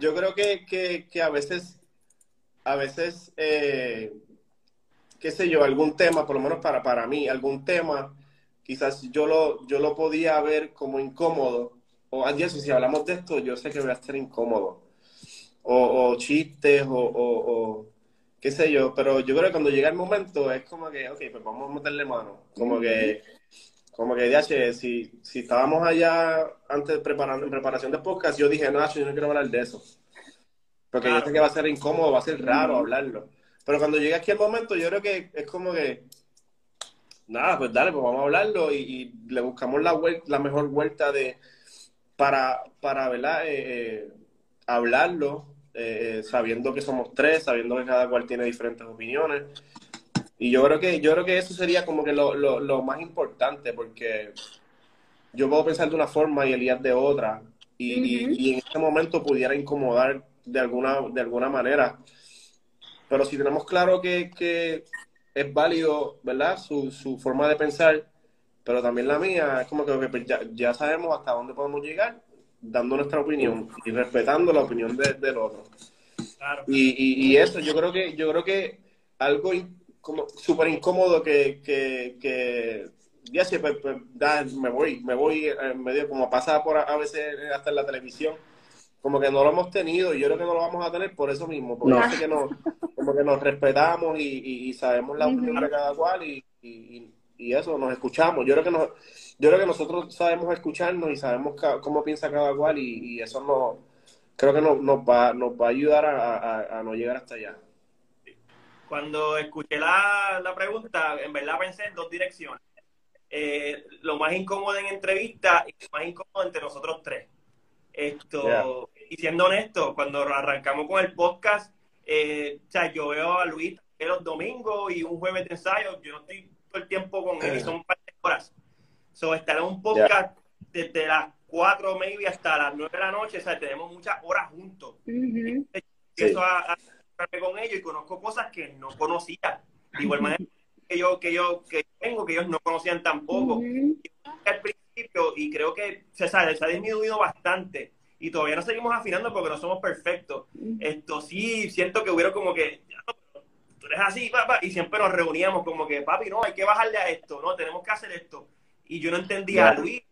yo creo que, que, que, a veces, a veces, eh, qué sé yo, algún tema, por lo menos para, para mí, algún tema, quizás yo lo, yo lo podía ver como incómodo, o adiós, si hablamos de esto, yo sé que voy a estar incómodo, o, o chistes, o qué sé yo, pero yo creo que cuando llega el momento es como que, ok, pues vamos a meterle mano. Como que, como que, DH, si, si estábamos allá antes preparando, en preparación de podcast, yo dije, no, yo no quiero hablar de eso. Porque yo sé que va a ser incómodo, va a ser raro hablarlo. Pero cuando llega aquí el momento, yo creo que es como que, nada, pues dale, pues vamos a hablarlo y, le buscamos la, la mejor vuelta de, para, para, ¿verdad? Eh, eh, hablarlo eh, sabiendo que somos tres, sabiendo que cada cual tiene diferentes opiniones. Y yo creo que, yo creo que eso sería como que lo, lo, más importante, porque yo puedo pensar de una forma y Elías de otra, y, en este momento pudiera incomodar de alguna, de alguna manera. Pero si tenemos claro que, que es válido, ¿verdad? Su, su, forma de pensar, pero también la mía, es como que pues, ya, ya, sabemos hasta dónde podemos llegar dando nuestra opinión y respetando la opinión del otro. Y, y, eso, yo creo que, yo creo que algo como súper incómodo que, que, que ya sé, pues, pues, me voy, me voy en medio, como pasa por a veces hasta en la televisión, como que no lo hemos tenido y yo creo que no lo vamos a tener por eso mismo, porque no. que nos, como que nos respetamos y, y sabemos la opinión de cada cual y, y, eso, nos escuchamos. Yo creo que nos, yo creo que nosotros sabemos escucharnos y sabemos cómo piensa cada cual y, eso no, creo que nos, va, nos va a ayudar a, no llegar hasta allá. Cuando escuché la, la pregunta, en verdad pensé en dos direcciones. Eh, lo más incómodo en entrevista y lo más incómodo entre nosotros tres. Esto, y siendo honesto, cuando arrancamos con el podcast, eh, o sea, yo veo a Luis los domingos y un jueves de ensayo, yo no estoy todo el tiempo con él, son un par de horas. So, estar en un podcast desde las 4 maybe hasta las 9 de la noche, o sea, tenemos muchas horas juntos. Eso a, a, con ellos y conozco cosas que no conocía. De igual manera que yo, que yo, que tengo, que ellos no conocían tampoco. Al principio, y creo que se, se ha disminuido bastante. Y todavía no seguimos afinando porque no somos perfectos. Esto sí, siento que hubiera como que, tú eres así, papá, y siempre nos reuníamos como que, papi, no, hay que bajarle a esto, no, tenemos que hacer esto. Y yo no entendía a Luis,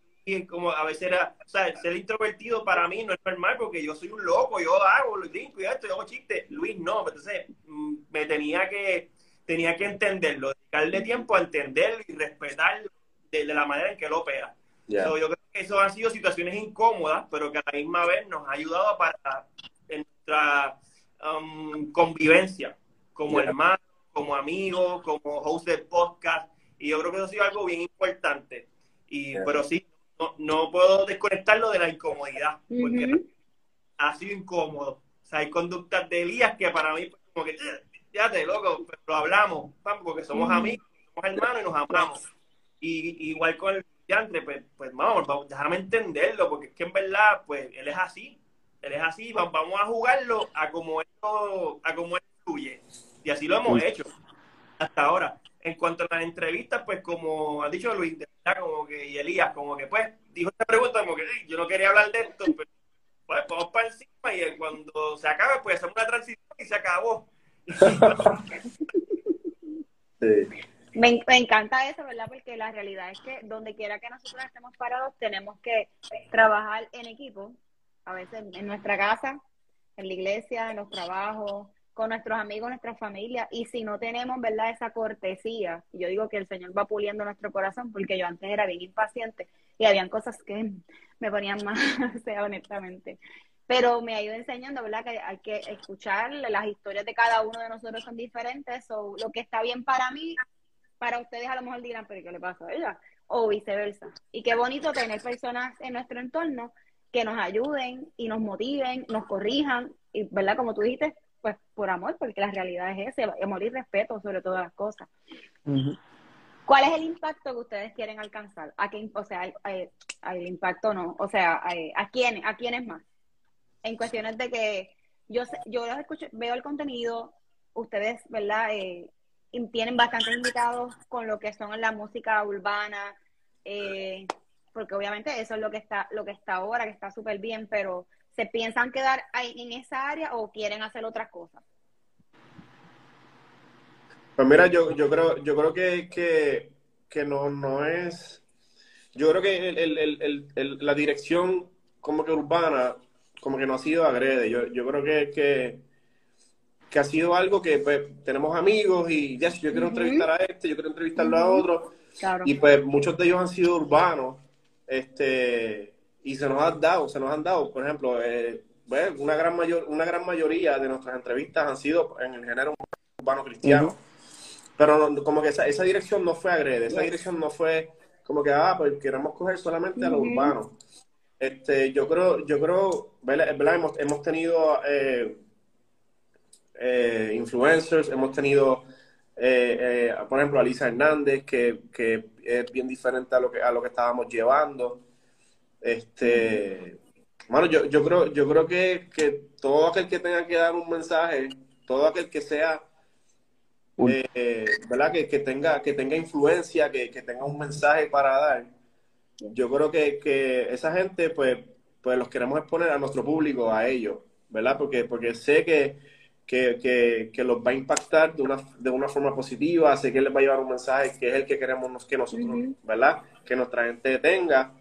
como a veces era, o sea, ser introvertido para mí no es normal porque yo soy un loco, yo hago, lo brinco y esto, yo hago chistes. Luis no, entonces mm, me tenía que, tenía que entenderlo, dedicarle tiempo a entenderlo y respetarlo de, la manera en que lo opera. yo creo que eso han sido situaciones incómodas, pero que a la misma vez nos ha ayudado para nuestra um, convivencia como hermano, como amigo, como host del podcast. Y yo creo que eso ha sido algo bien importante. Y, Pero sí, no, no, puedo desconectarlo de la incomodidad, porque ha sido incómodo. O sea, hay conductas de Elías que para mí, como que, fíjate, loco, pero hablamos, porque somos amigos, somos hermanos y nos amamos. Y igual con el estudiante, pues, pues vamos, déjame entenderlo, porque es que en verdad, pues él es así, él es así, vamos a jugarlo a como él, a como él fluye. Y así lo hemos hecho hasta ahora. En cuanto a las entrevistas, pues como ha dicho Luis, como que, y Elías, como que pues, dijo esta pregunta, como que yo no quería hablar de esto, pero pues vamos para encima y cuando se acabe, pues hacemos una transición y se acabó. Me, encanta eso, ¿verdad? Porque la realidad es que donde quiera que nosotros estemos parados, tenemos que trabajar en equipo, a veces en nuestra casa, en la iglesia, en los trabajos, con nuestros amigos, nuestra familia, y si no tenemos, ¿verdad?, esa cortesía, yo digo que el Señor va puliendo nuestro corazón, porque yo antes era bien impaciente y habían cosas que me ponían más, o sea, honestamente. Pero me ha ido enseñando, ¿verdad?, que hay que escuchar, las historias de cada uno de nosotros son diferentes, o lo que está bien para mí, para ustedes a lo mejor dirán, pero ¿qué le pasa a ella? O viceversa. Y qué bonito tener personas en nuestro entorno que nos ayuden y nos motiven, nos corrijan, y, ¿verdad?, como tú dijiste, pues por amor, porque la realidad es ese, amor y respeto sobre todas las cosas. ¿Cuál es el impacto que ustedes quieren alcanzar? ¿A qué, o sea, el, impacto no, o sea, ¿a, quién, a quiénes más? En cuestiones de que yo yo los escucho, veo el contenido, ustedes, ¿verdad? Eh, tienen bastantes invitados con lo que son la música urbana, eh, porque obviamente eso es lo que está, lo que está ahora, que está súper bien, pero ¿Se piensan quedar ahí en esa área o quieren hacer otras cosas? Pues mira, yo, yo creo, yo creo que, que, no, no es. Yo creo que el, la dirección como que urbana, como que no ha sido agrede. Yo, yo creo que, que, que ha sido algo que pues, tenemos amigos y ya, si yo quiero entrevistar a este, yo quiero entrevistarlo a otro. Y pues muchos de ellos han sido urbanos. Este, y se nos han dado, se nos han dado, por ejemplo, eh, una, gran mayor, una gran mayoría de nuestras entrevistas han sido en el género urbano cristiano. Pero como que esa, esa dirección no fue agrede, esa dirección no fue como que, ah, pues queremos coger solamente a los urbanos. Este, yo creo, yo creo, ¿verdad? Hemos, hemos tenido eh, eh, influencers, hemos tenido, por ejemplo, a Lisa Hernández, que, que es bien diferente a lo que, a lo que estábamos llevando. Este, bueno, yo, yo creo, yo creo que, que todo aquel que tenga que dar un mensaje, todo aquel que sea, eh, ¿verdad? Que, que, tenga, que tenga influencia, que, que, tenga un mensaje para dar, yo creo que, que esa gente, pues, pues los queremos exponer a nuestro público, a ellos, ¿verdad? Porque, porque sé que, que, que, los va a impactar de una, de una forma positiva, sé que les va a llevar un mensaje que es el que queremos que nosotros, ¿verdad? Que nuestra gente tenga.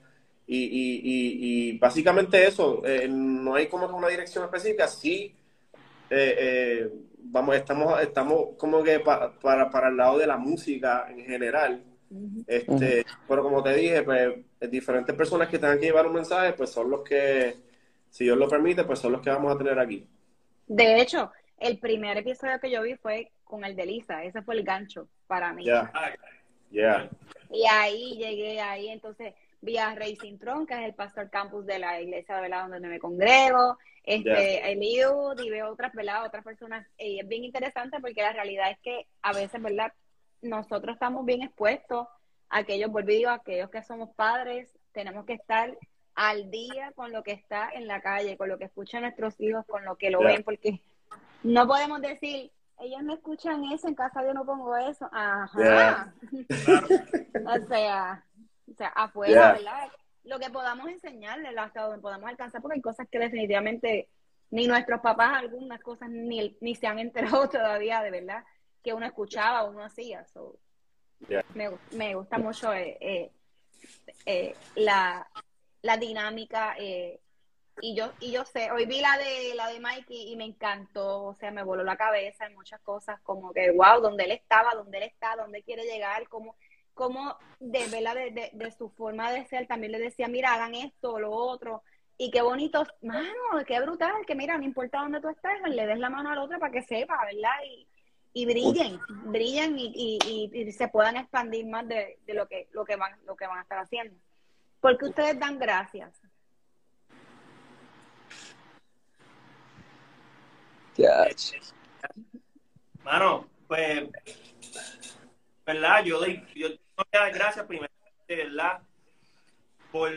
Y, y, y, básicamente eso, eh, no hay como una dirección específica, sí, eh, eh, vamos, estamos, estamos como que para, para, el lado de la música en general, este, pero como te dije, pues diferentes personas que tengan que llevar un mensaje, pues son los que, si Dios lo permite, pues son los que vamos a tener aquí. De hecho, el primer episodio que yo vi fue con el de Lisa, ese fue el gancho para mí. Yeah. Y ahí llegué ahí, entonces vi a Racing Tron, que es el pastor campus de la iglesia verdad donde me congrego, este, Eliud y veo otras, ¿verdad? Otras personas, y es bien interesante porque la realidad es que a veces, ¿verdad? Nosotros estamos bien expuestos a aquellos, volví a aquellos que somos padres, tenemos que estar al día con lo que está en la calle, con lo que escuchan nuestros hijos, con lo que lo ven, porque no podemos decir, ellos no escuchan eso, en casa yo no pongo eso. Ajá. o sea, o sea, afuera, ¿verdad? Lo que podamos enseñarles hasta donde podamos alcanzar, porque hay cosas que definitivamente ni nuestros papás, algunas cosas ni, ni se han enterado todavía de verdad que uno escuchaba o uno hacía. me, me, gusta mucho eh, eh, eh, la, la dinámica y yo y yo sé hoy vi la de la de Mikey y me encantó o sea me voló la cabeza en muchas cosas como que wow donde él estaba donde él está dónde quiere llegar como como de verdad de, de, su forma de ser. También le decía mira hagan esto lo otro y qué bonito mano qué brutal que mira no importa dónde tú estés le des la mano al otro para que sepa verdad y, y brillen brillen y, y, y, se puedan expandir más de, de lo que lo que van lo que van a estar haciendo. Porque ustedes dan gracias. Mano, pues, ¿verdad? Yo yo doy gracias primero, ¿verdad? Por,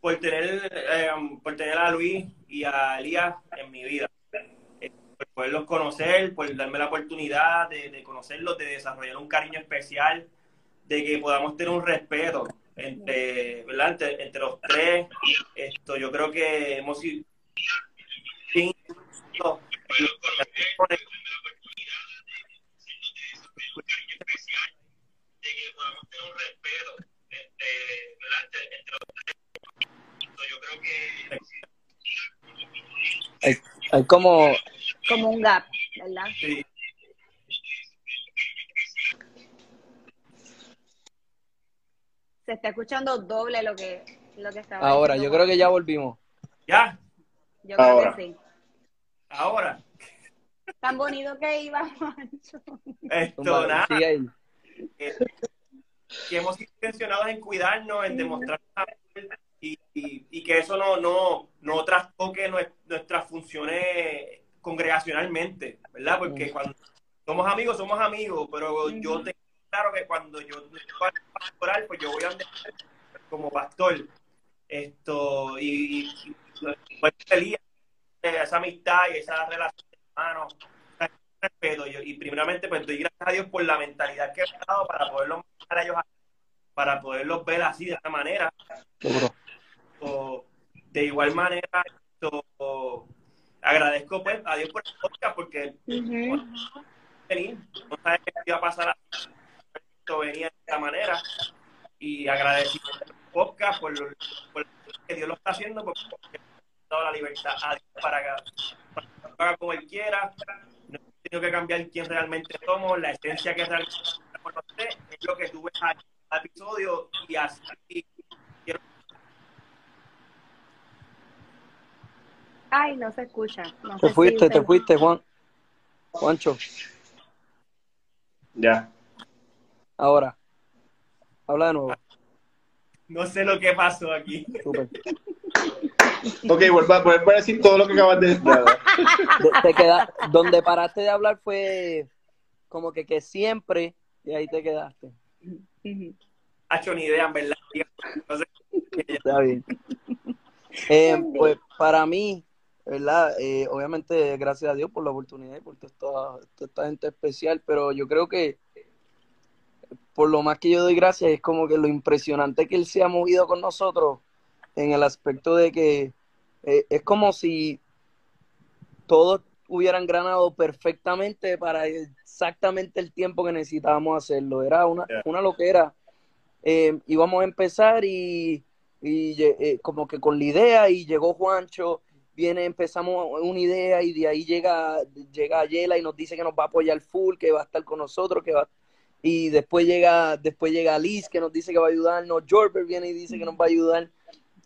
por tener, eh, por tener a Luis y a Elías en mi vida. Eh, por poderlos conocer, por darme la oportunidad de, de conocerlos, de desarrollar un cariño especial, de que podamos tener un respeto entre, ¿verdad? Entre, los tres. Esto, yo creo que hemos sido hay, hay como como un gap, ¿verdad? Sí. se está escuchando doble lo que, lo que estaba Ahora, yo creo que ya volvimos. ¿Ya? Yo creo que sí. Ahora. Tan bonito que iba, Mancho. Esto, nada. Eh, que hemos sido intencionados en cuidarnos, en demostrar y, y, que eso no, no, no trastoque nuestras funciones congregacionalmente, ¿verdad? Porque cuando somos amigos, somos amigos, pero yo tengo claro que cuando yo voy a pastoral, pues yo voy a andar como pastor. Esto, y, y pues, esa amistad y esa relación de hermanos, respeto. y primeramente, pues doy gracias a Dios por la mentalidad que he dado para poderlos a ellos, para poderlos ver así, de esta manera. de igual manera, esto, agradezco pues a Dios por el podcast porque no sabes qué iba a pasar venía de esta manera y agradecido al podcast por, lo, que Dios lo está haciendo porque ha dado la libertad a Dios para que, para haga como Él quiera. Tengo que cambiar quién realmente somos, la esencia que realmente conocer es lo que tú ves al episodio y así quiero Ay, no se escucha. No te fuiste, te fuiste, Juan. Juancho. Ya. Ahora, habla de nuevo. No sé lo que pasó aquí. Super. ok, vuelvo a, a decir todo lo que acabas de decir. te queda, donde paraste de hablar fue como que, que siempre, y ahí te quedaste. Ha hecho ni idea, en verdad. Está bien. Eh, pues para mí, ¿verdad? Eh, obviamente, gracias a Dios por la oportunidad y por toda esta gente especial, pero yo creo que por lo más que yo doy gracias, es como que lo impresionante que él se ha movido con nosotros en el aspecto de que eh, es como si todos hubieran ganado perfectamente para exactamente el tiempo que necesitábamos hacerlo. Era una, una loquera. Eh, íbamos a empezar y, y eh, como que con la idea y llegó Juancho, viene, empezamos una idea y de ahí llega, llega Ayela y nos dice que nos va a apoyar full, que va a estar con nosotros, que va y después llega, después llega Liz que nos dice que va a ayudarnos, Jorber viene y dice que nos va a ayudar.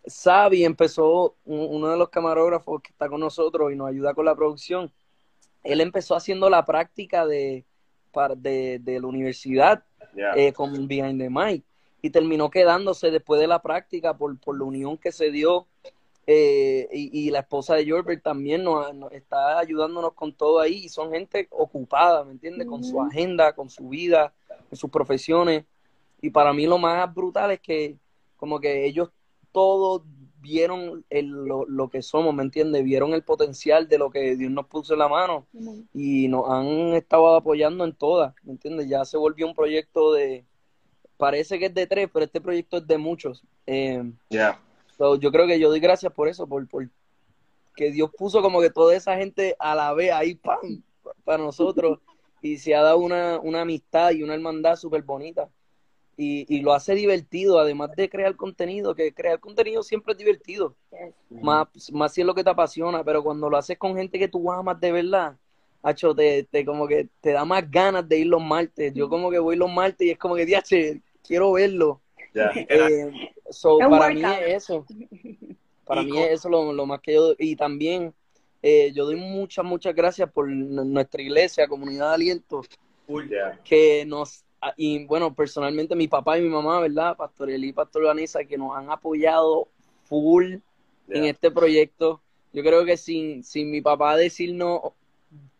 Sabi empezó, uno de los camarógrafos que está con nosotros y nos ayuda con la producción, él empezó haciendo la práctica de, de, de la universidad eh, con Behind the Mic y terminó quedándose después de la práctica por, por la unión que se dio eh, y, y, la esposa de Jorbert también nos, está ayudándonos con todo ahí y son gente ocupada, ¿me entiendes? Con su agenda, con su vida, con sus profesiones y para mí lo más brutal es que como que ellos todos vieron el, lo, lo, que somos, ¿me entiendes? Vieron el potencial de lo que Dios nos puso en la mano y nos han estado apoyando en todas, ¿me entiendes? Ya se volvió un proyecto de, parece que es de tres, pero este proyecto es de muchos. Eh, yo creo que yo doy gracias por eso, por, por que Dios puso como que toda esa gente a la vez ahí, ¡pam! para nosotros y se ha dado una, una amistad y una hermandad súper bonita y, lo hace divertido, además de crear contenido, que crear contenido siempre es divertido, más, más si es lo que te apasiona, pero cuando lo haces con gente que tú amas de verdad, Hacho, te, te, como que te da más ganas de ir los martes. Yo como que voy los martes y es como que, diache, quiero verlo. Eh, para mí es eso. Para mí es eso lo, más que yo... Y también eh, yo doy muchas, muchas gracias por nuestra iglesia, Comunidad de Aliento, que nos y bueno, personalmente mi papá y mi mamá, ¿verdad? Pastor Eli y Pastor Vanessa, que nos han apoyado full en este proyecto. Yo creo que sin, sin mi papá decirnos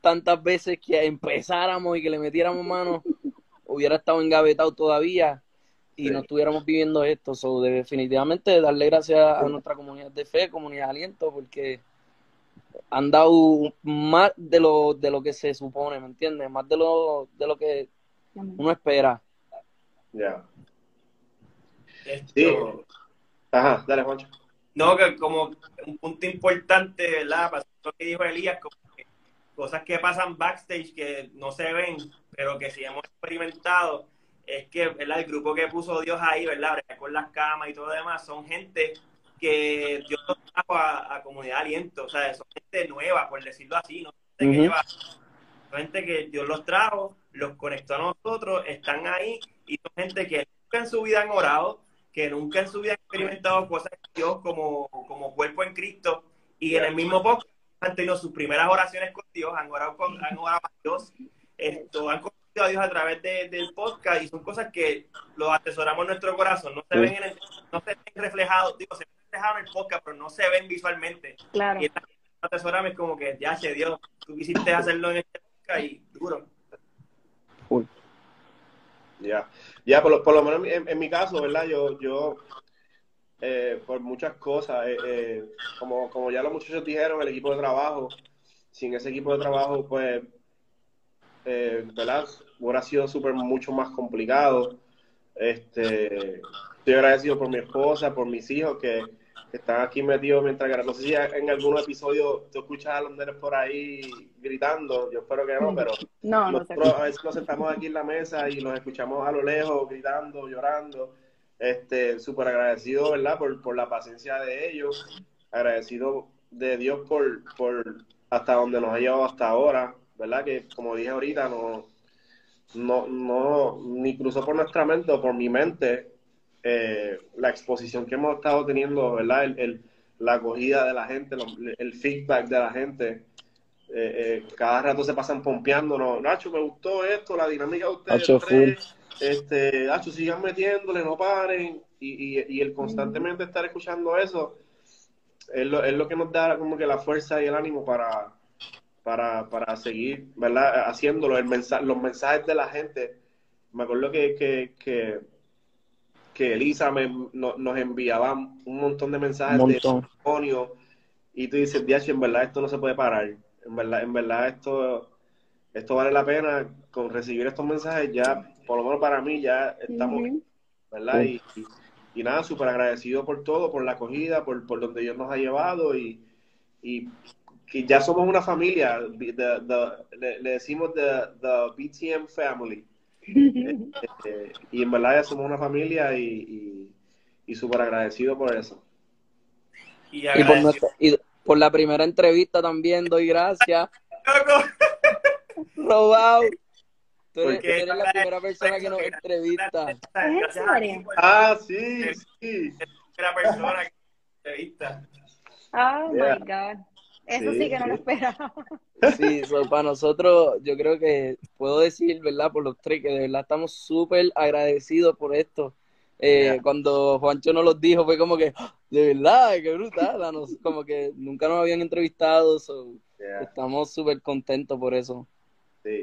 tantas veces que empezáramos y que le metiéramos mano, hubiera estado engavetado todavía y no estuviéramos viviendo esto. So, definitivamente darle gracias a nuestra comunidad de fe, comunidad de aliento, porque han dado más de lo, de lo que se supone, ¿me entiendes? Más de lo, de lo que uno espera. Ya. Sí. Ajá, dale, Juancho. No, que como un punto importante, ¿verdad? Para lo que dijo Elías, como cosas que pasan backstage que no se ven, pero que sí hemos experimentado, es que ¿verdad? el grupo que puso Dios ahí, ¿verdad? Con las camas y todo lo demás, son gente que Dios nos trajo a, comunidad aliento, o sea, son gente nueva, por decirlo así, no gente que lleva gente que Dios los trajo, los conectó a nosotros, están ahí y son gente que nunca en su vida han orado, que nunca en su vida han experimentado cosas de Dios como, como cuerpo en Cristo y en el mismo podcast han tenido sus primeras oraciones con Dios, han orado, con, han orado a Dios, esto, han conocido a Dios a través del podcast y son cosas que los atesoramos en nuestro corazón, no se ven, en no se ven reflejados, digo, se ven reflejados en el podcast, pero no se ven visualmente. Claro. Y atesoramos como que, ya, che, Dios, tú quisiste hacerlo en este y duro. Ya, ya por, lo, menos en, mi caso, ¿verdad? Yo, yo eh, por muchas cosas, eh, eh, como, como ya los muchachos dijeron, el equipo de trabajo, sin ese equipo de trabajo, pues, ¿verdad? Hubiera sido súper mucho más complicado. Este, estoy agradecido por mi esposa, por mis hijos, que están aquí metidos mientras No sé si en algún episodio tú escuchas a los nenes por ahí gritando, yo espero que no, pero no, nosotros a veces nos sentamos aquí en la mesa y los escuchamos a lo lejos gritando, llorando. Este, súper agradecido, ¿verdad? Por, por la paciencia de ellos, agradecido de Dios por, por hasta donde nos ha llevado hasta ahora, ¿verdad? Que como dije ahorita, no, no, no, ni cruzó por nuestra mente o por mi mente eh, la exposición que hemos estado teniendo, ¿verdad? El, la acogida de la gente, el feedback de la gente. Eh, eh, cada rato se pasan pompeándonos. Nacho, me gustó esto, la dinámica de ustedes. Nacho, tres, este, Nacho, sigan metiéndole, no paren. Y, y, y, el constantemente estar escuchando eso es lo, es lo que nos da como que la fuerza y el ánimo para, para, para seguir, ¿verdad? Haciéndolo. El mensaje, los mensajes de la gente. Me acuerdo que, que, que que Elisa me, nos enviaba un montón de mensajes de testimonio y tú dices, Diacho, en verdad esto no se puede parar. En verdad, en verdad esto, esto vale la pena con recibir estos mensajes ya, por lo menos para mí ya estamos, ¿verdad? Y, y, nada, súper agradecido por todo, por la acogida, por, por donde Dios nos ha llevado y, y que ya somos una familia, le, decimos the, the BTM family. Este, y en verdad ya somos una familia y, y, súper agradecido por eso. Y, por la primera entrevista también doy gracias. Robado. Tú eres, la primera persona que nos entrevista. Ah, sí, sí. La persona que nos entrevista. Oh my God. Eso sí, que no lo esperaba. Sí, para nosotros, yo creo que puedo decir, ¿verdad? Por los tres, que de verdad estamos súper agradecidos por esto. Eh, cuando Juancho nos los dijo, fue como que, ¡Ah! de verdad, qué brutal. como que nunca nos habían entrevistado, estamos súper contentos por eso.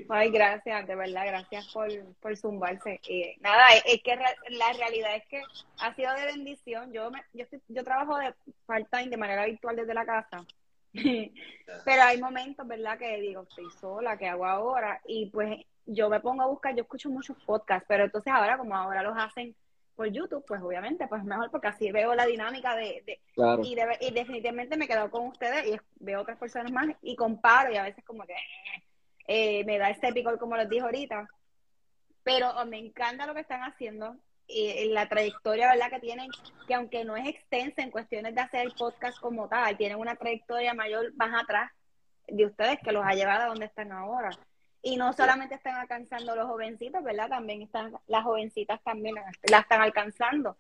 Ay, gracias, de verdad, gracias por, por zumbarse. nada, es, que la realidad es que ha sido de bendición. Yo me, yo, yo trabajo de part-time de manera virtual desde la casa. Pero hay momentos, ¿verdad? Que digo, estoy sola, ¿qué hago ahora? Y pues yo me pongo a buscar, yo escucho muchos podcasts, pero entonces ahora, como ahora los hacen por YouTube, pues obviamente, pues mejor porque así veo la dinámica de... y, y, definitivamente me quedo con ustedes y veo otras personas más y comparo y a veces como que eh, me da este picor como les dije ahorita. Pero oh, me encanta lo que están haciendo y la trayectoria verdad que tienen, que aunque no es extensa en cuestiones de hacer el podcast como tal, tienen una trayectoria mayor más atrás de ustedes que los ha llevado a donde están ahora. Y no solamente están alcanzando los jovencitos, ¿verdad? También están las jovencitas también la están alcanzando.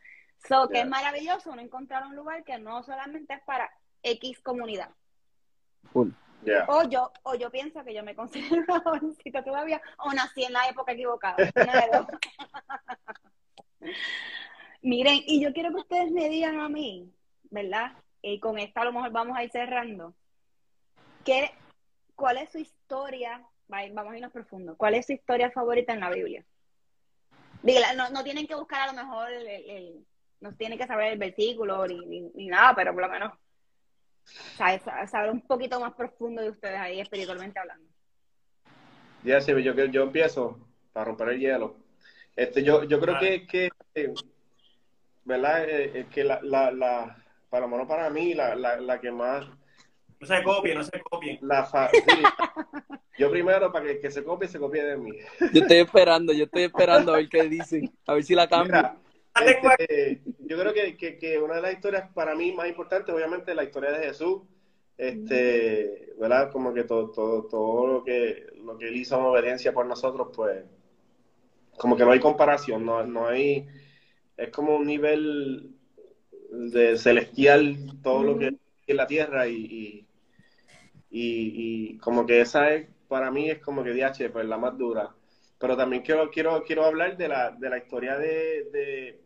So, que es maravilloso no encontrar un lugar que no solamente es para X comunidad. O yo, o yo pienso que yo me considero una jovencita todavía, o nací en la época equivocada. Miren, y yo quiero que ustedes me digan a mí, ¿verdad? Y con esta a lo mejor vamos a ir cerrando. ¿Qué, ¿Cuál es su historia? Vamos a irnos profundo. ¿Cuál es su historia favorita en la Biblia? no, no tienen que buscar a lo mejor, el, no tienen que saber el versículo ni, ni, nada, pero por lo menos saber, saber, un poquito más profundo de ustedes ahí espiritualmente hablando. Ya, sí, yo, yo empiezo para romper el hielo. Este, yo, yo creo que, que ¿verdad? Eh, que la, la, la, para lo menos para mí, la, la, la que más... No se copie, no se copie. La yo primero, para que, que se copie, se copie de mí. Yo estoy esperando, yo estoy esperando a ver qué dicen, a ver si la cambia. Este, yo creo que, que, que, una de las historias para mí más importantes, obviamente, es la historia de Jesús. Este, ¿verdad? Como que todo, todo, todo lo que, lo que él hizo en obediencia por nosotros, pues, como que no hay comparación, no, no hay, es como un nivel de celestial todo lo que es en la tierra y, y, como que esa es, para mí es como que DH, pues la más dura. Pero también quiero, quiero, quiero hablar de la, de la historia de, de,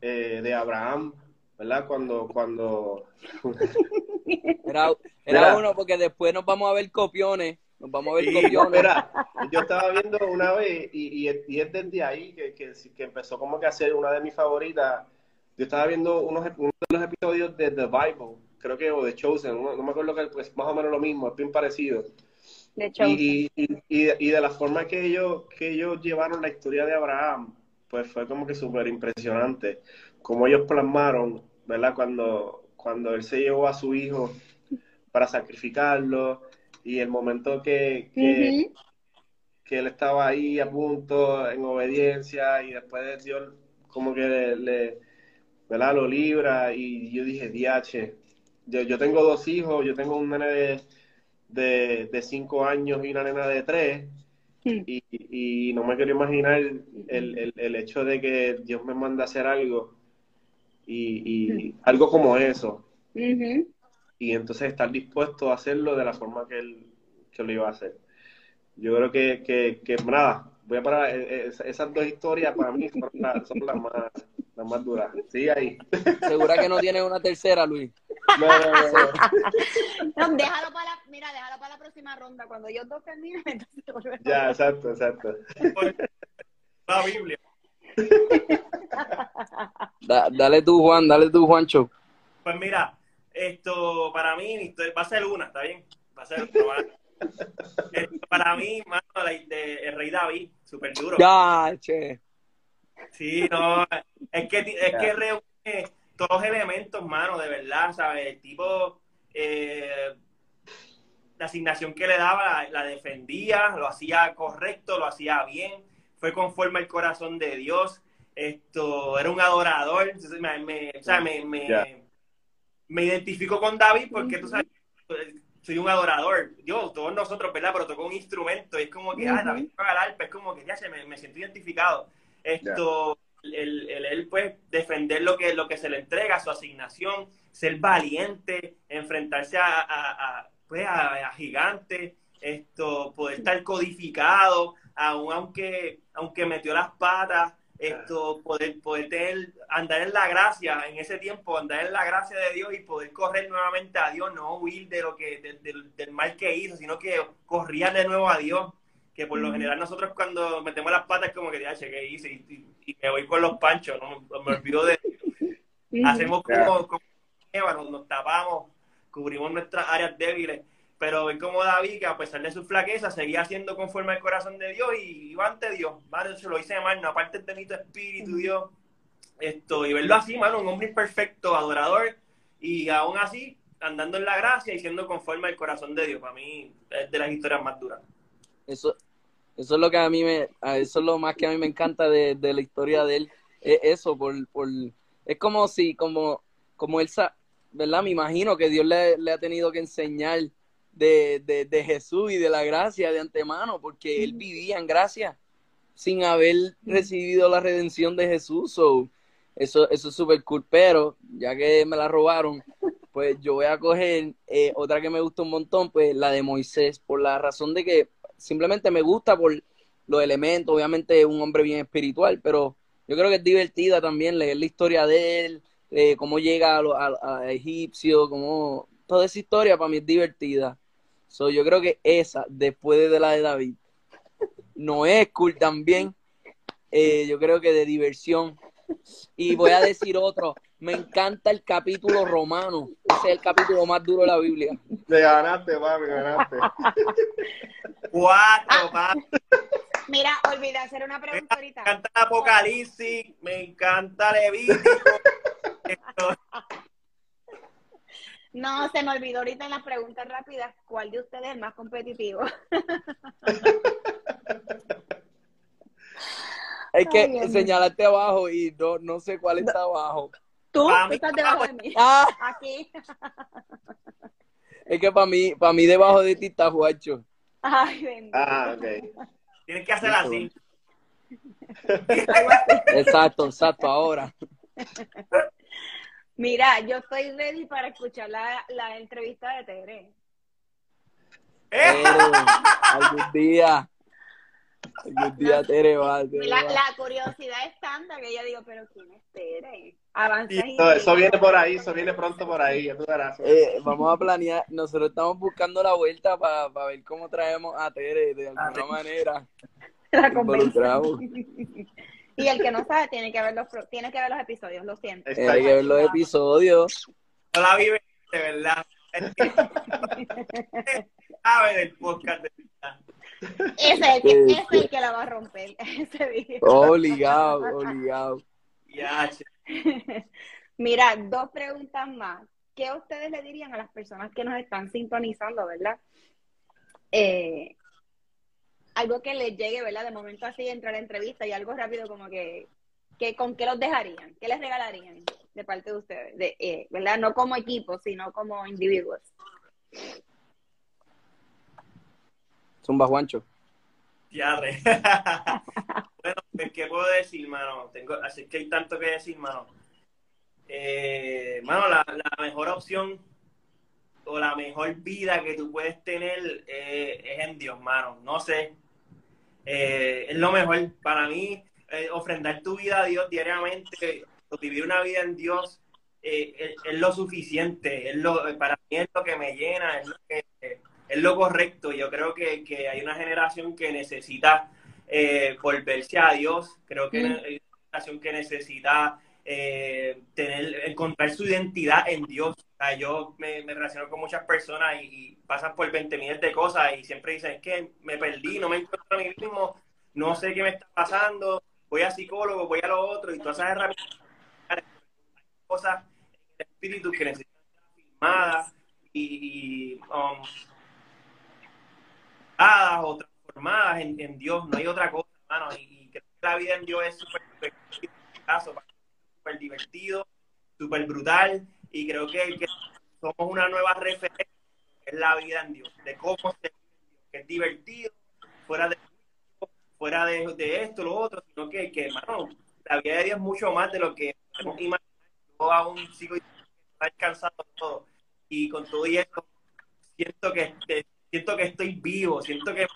eh, de Abraham, ¿verdad? Cuando, cuando... era, era uno, porque después nos vamos a ver copiones nos vamos a ver yo estaba viendo una vez y, y, y es desde ahí que, que, empezó como que a ser una de mis favoritas. Yo estaba viendo unos, uno de los episodios de The Bible, creo que, o de Chosen, no, me acuerdo que pues más o menos lo mismo, es bien parecido. De y, y, y, de la forma que ellos, que ellos llevaron la historia de Abraham, pues fue como que súper impresionante. Como ellos plasmaron, ¿verdad? Cuando, cuando él se llevó a su hijo para sacrificarlo, y el momento que, que, él estaba ahí a punto, en obediencia, y después Dios como que le, ¿verdad? lo libra, y yo dije, diache, yo, yo tengo dos hijos, yo tengo un nene de, de, cinco años y una nena de tres, y, y, no me quiero imaginar el, el, el, hecho de que Dios me manda a hacer algo, y, y algo como eso y entonces estar dispuesto a hacerlo de la forma que él, que lo iba a hacer. Yo creo que, que, que nada, voy a parar, eh, eh, esas dos historias para mí son, las, son las, más, las más duras. Sí, ahí. ¿Segura que no tienes una tercera, Luis? No, no, no, déjalo para la, mira, déjalo para la próxima ronda. Cuando yo dos terminen, entonces te Ya, exacto, exacto. La Biblia. dale tú, Juan, dale tú, Juancho. Pues mira, esto, para mí, va a ser una, ¿está bien? Va a ser para mí, mano, de, el Rey David, súper duro. Ya, che. Sí, no, es que, es que reúne todos los elementos, mano, de verdad, ¿sabes? El tipo, eh, la asignación que le daba la, defendía, lo hacía correcto, lo hacía bien, fue conforme al corazón de Dios, esto, era un adorador, me, o sea, me, me, me identifico con David porque tú sabes, soy un adorador. Yo, todos nosotros, ¿verdad? Pero tocó un instrumento y es como que, ah, David toca el arpa, es como que ya se me, me siento identificado. Esto, el, el, pues defender lo que, lo que se le entrega, su asignación, ser valiente, enfrentarse a, a, pues a, gigantes, esto, poder estar codificado, aun aunque, aunque metió las patas, esto, poder, poder tener, andar en la gracia, en ese tiempo, andar en la gracia de Dios y poder correr nuevamente a Dios, no huir de lo que, del mal que hizo, sino que corría de nuevo a Dios. Que por lo general nosotros cuando metemos las patas como que, ya, ¿qué hice? Y, me voy con los panchos, no me olvido de... Hacemos como, como nos, tapamos, cubrimos nuestras áreas débiles, pero ven como David, que a pesar de su flaqueza, seguía siendo conforme al corazón de Dios y iba ante Dios, ¿vale? Eso lo hice mal, no, aparte de mi espíritu, Dios, esto, y verlo así, mano, un hombre perfecto, adorador, y aún así, andando en la gracia y siendo conforme al corazón de Dios, para mí es de las historias más duras. Eso, eso es lo que a mí me, eso es lo más que a mí me encanta de, la historia de él. Es eso, por, por, es como si, como, como él, ¿verdad? Me imagino que Dios le, ha tenido que enseñar de, de, Jesús y de la gracia de antemano, porque él vivía en gracia sin haber recibido la redención de Jesús. So, eso, eso es súper cool, pero ya que me la robaron, pues yo voy a coger eh, otra que me gusta un montón, pues la de Moisés, por la razón de que simplemente me gusta por los elementos, obviamente es un hombre bien espiritual, pero yo creo que es divertida también leer la historia de él, eh, cómo llega a, a, egipcio, cómo toda esa historia para mí es divertida. So, yo creo que esa, después de la de David, no es cool también. Eh, yo creo que de diversión. Y voy a decir otro, me encanta el capítulo romano. Ese es el capítulo más duro de la Biblia. Me ganaste, me ganaste. Cuatro, ah. Mira, olvidé hacer una pregunta ahorita. Me encanta Apocalipsis, me encanta Levítico. no, se me olvidó ahorita en las preguntas rápidas cuál de ustedes es el más competitivo. Hay que señalarte abajo y no, no sé cuál está abajo. Tú, estás debajo de mí. Ah. Aquí. Es que para mí, para mí debajo de ti está Juacho. Ay, bendito. Ah, ok. Tienes que hacer así. exacto, exacto, ahora. Mira, yo estoy ready para escuchar la, la entrevista de Tere. Tere, algún día. Algún día Tere va. la, la, curiosidad es tanta que yo digo, pero ¿quién es Tere? eso, viene por ahí, eso viene pronto por ahí, eh, vamos a planear, nosotros estamos buscando la vuelta para ver cómo traemos a Tere de alguna manera. y el que no sabe tiene que ver los, tiene que ver los episodios, lo siento. Hay que ver los episodios. No la vive de verdad. sabe del podcast de verdad. Ese es el que, ese es el que la va a romper, ese video. Obligado, obligado. Ya, Mira, dos preguntas más. ¿Qué ustedes le dirían a las personas que nos están sintonizando, verdad? Eh, algo que les llegue, ¿verdad? De momento así entrar a la entrevista y algo rápido como que, que ¿con qué los dejarían? ¿Qué les regalarían de parte de ustedes? De, eh, ¿Verdad? No como equipo, sino como individuos. Zumba Juancho. Ya, bueno, pues, ¿qué puedo decir, mano? Tengo, así que hay tanto que decir, mano. Eh, mano, la, mejor opción o la mejor vida que tú puedes tener eh, es en Dios, mano. No sé. Eh, es lo mejor para mí. ofrendar tu vida a Dios diariamente, vivir una vida en Dios, es, lo suficiente. Es lo, para mí es lo que me llena, es lo que es lo correcto. Yo creo que, hay una generación que necesita eh, volverse a Dios. Creo que hay una generación que necesita eh, tener, encontrar su identidad en Dios. Yo me, relaciono con muchas personas y, pasan por 20 miles de cosas y siempre dicen, es que me perdí, no me encuentro a mí mismo, no sé qué me está pasando, voy a psicólogo, voy a lo otro, y todas esas herramientas, cosas el espíritu que necesitan ser afirmadas y, um, transformadas en, Dios, no hay otra cosa, hermano. Y, creo que la vida en Dios es súper super divertido, súper brutal, y creo que, somos una nueva referencia, es la vida en Dios, de cómo se que es divertido, fuera de fuera de, esto, lo otro, sino que, que hermano, la vida de Dios es mucho más de lo que podemos imaginar. Yo aún sigo cansado todo. Y con todo y eso, siento que, siento que estoy vivo, siento que es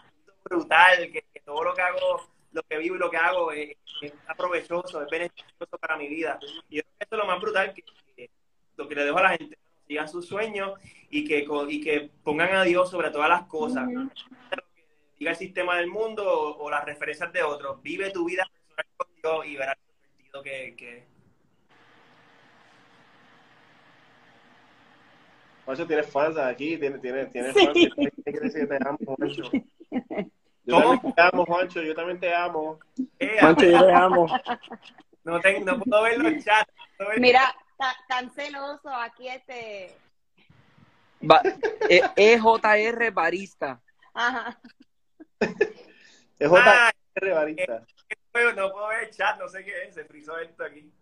brutal, que, todo lo que hago, lo que vivo y lo que hago es, es aprovechoso, es beneficioso para mi vida. Y yo creo que eso es lo más brutal que, lo que le dejo a la gente, sigan sus sueños y que, y que pongan a Dios sobre todas las cosas. Diga el sistema del mundo o, las referencias de otros. Vive tu vida personal con Dios y verás el sentido que, que Juancho, tienes fans aquí, tienes, tienes, tienes fans. que decir que te amo, Juancho. Yo también te amo, Juancho, yo también te amo. Eh, Juancho, yo te amo. No, te, no puedo ver los chats. Mira, tan celoso aquí este. EJR e Barista. Ajá. EJR Barista. No puedo ver el chat, no sé qué es, se frizó esto aquí.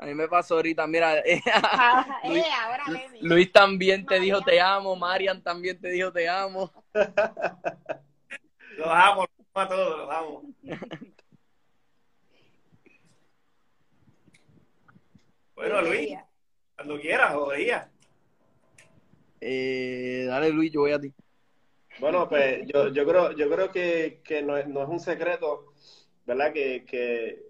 A mí me pasó ahorita, mira, eh, Luis, eh, Luis, también te dijo te amo, Marian también te dijo te amo. Los amo, los amo a todos, los amo. Bueno, Luis, cuando quieras, jodería. Eh, dale, Luis, yo voy a ti. Bueno, pues yo, yo creo, yo creo que, que no, es, no, es, un secreto, ¿verdad? Que, que,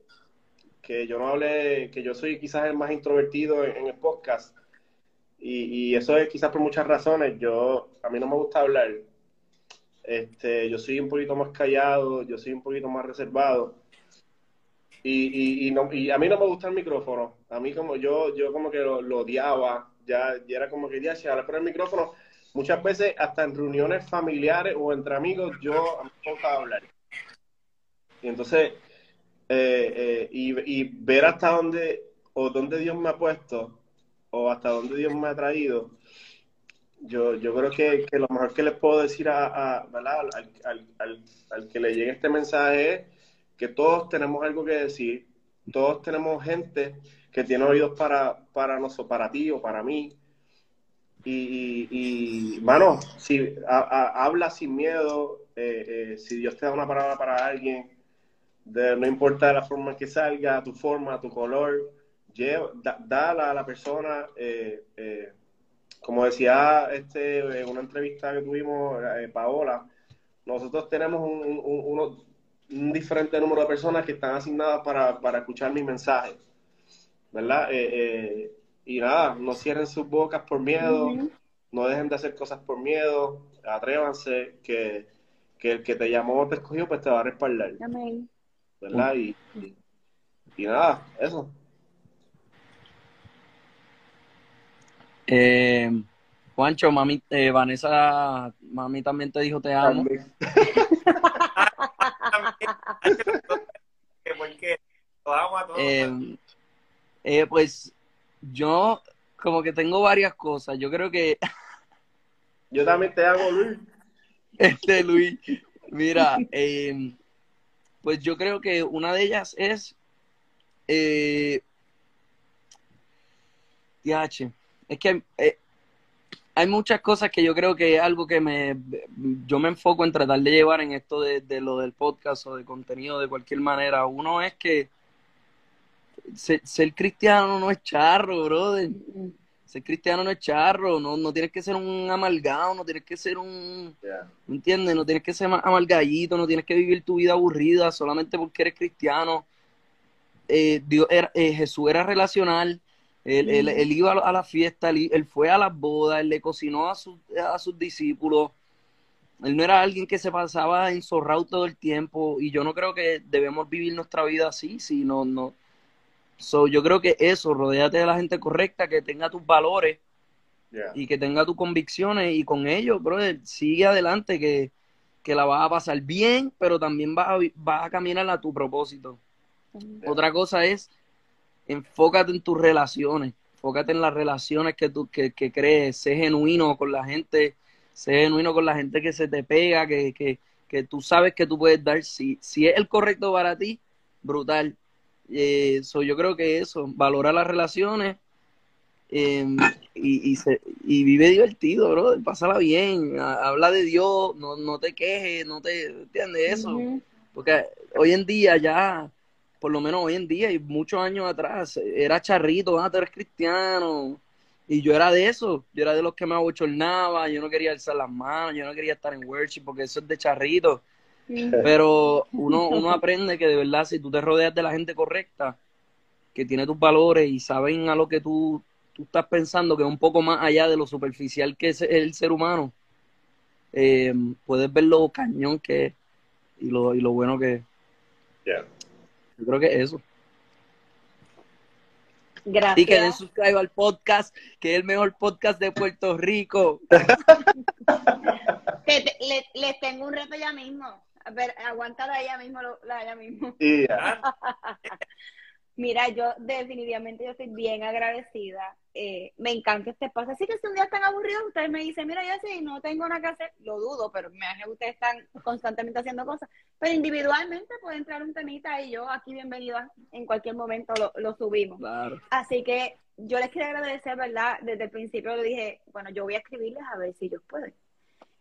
que, yo no hable, que yo soy quizás el más introvertido en, el podcast. Y, y, eso es quizás por muchas razones. Yo, a mí no me gusta hablar. Este, yo soy un poquito más callado, yo soy un poquito más reservado. Y, y, no, y a mí no me gusta el micrófono. A mí como yo, yo como que lo, odiaba. Ya, ya, era como que ya se habla por el micrófono. Muchas veces hasta en reuniones familiares o entre amigos yo a mí me hablar. Y entonces, eh, eh, y, y, ver hasta dónde o dónde Dios me ha puesto o hasta dónde Dios me ha traído, yo, yo creo que, que lo mejor que les puedo decir a, Al, al, al, al, que le llegue este mensaje es que todos tenemos algo que decir, todos tenemos gente que tiene oídos para, para nosotros, para ti o para mí. Y, mano, si habla sin miedo, eh, eh, si Dios te da una palabra para alguien, de, no importa la forma que salga, tu forma, tu color, lleva, dala a la persona. Eh, como decía este, en una entrevista que tuvimos, Paola, nosotros tenemos un, unos un diferente número de personas que están asignadas para, para escuchar mis mensajes, ¿verdad? Eh, eh, y nada, no cierren sus bocas por miedo, no dejen de hacer cosas por miedo, atrévanse, que, que el que te llamó o te escogió, pues te va a respaldar. Amén. ¿Verdad? Y, y, nada, eso. Eh, Juancho, mami, eh, Vanessa, mami también te dijo te amo. Eh, eh, pues yo como que tengo varias cosas. Yo creo que... Yo también te hago, Luis. Este, Luis. Mira, eh, pues yo creo que una de ellas es... Eh, es que eh, hay muchas cosas que yo creo que es algo que me yo me enfoco en tratar de llevar en esto de, lo del podcast o de contenido de cualquier manera. Uno es que ser, cristiano no es charro, brother. Ser cristiano no es charro, no, no tienes que ser un amalgado, no tienes que ser un, ¿me entiendes? No tienes que ser amalgadito, no tienes que vivir tu vida aburrida solamente porque eres cristiano. Eh, Dios era, eh, Jesús era relacional, él, iba a la fiesta, él, fue a las bodas, él le cocinó a, a sus discípulos. Él no era alguien que se pasaba enzorrado todo el tiempo y yo no creo que debemos vivir nuestra vida así, sino no. So, yo creo que eso, rodeate de la gente correcta, que tenga tus valores y que tenga tus convicciones y con ellos, brother, sigue adelante que, que la vas a pasar bien, pero también vas a, vas a caminar a tu propósito. Otra cosa es enfócate en tus relaciones, enfócate en las relaciones que tú que, que crees, sé genuino con la gente, sé genuino con la gente que se te pega, que, que, que tú sabes que tú puedes dar, si, si es el correcto para ti, brutal. Eh, yo creo que eso, valora las relaciones em, y, y, se, y, vive divertido, bro, pásala bien, habla de Dios, no, no te quejes, no te, ¿entiendes eso? Porque hoy en día ya por lo menos hoy en día y muchos años atrás, era charrito, ah, tú eres cristiano. Y yo era de eso, yo era de los que me abochornaba, yo no quería alzar las manos, yo no quería estar en worship porque eso es de charrito. Pero uno, uno aprende que de verdad si tú te rodeas de la gente correcta, que tiene tus valores y saben a lo que tú, tú estás pensando, que es un poco más allá de lo superficial que es el ser humano, eh, puedes ver lo cañón que es y lo, y lo bueno que es. Yo creo que es eso. Gracias. Y que den suscribo al podcast, que es el mejor podcast de Puerto Rico. les tengo un reto ya mismo. A ver, aguántala ella mismo, la ella mismo. Mira, yo definitivamente yo estoy bien agradecida. Eh, me encanta este espacio. Así que si un día están aburridos, ustedes me dicen, mira, ya sí, no tengo nada que hacer, lo dudo, pero me imagino que ustedes están constantemente haciendo cosas. Pero individualmente puede entrar un temita y yo aquí bienvenido en cualquier momento lo, lo subimos. Así que yo les quiero agradecer, ¿verdad? Desde el principio le dije, bueno, yo voy a escribirles a ver si ellos pueden.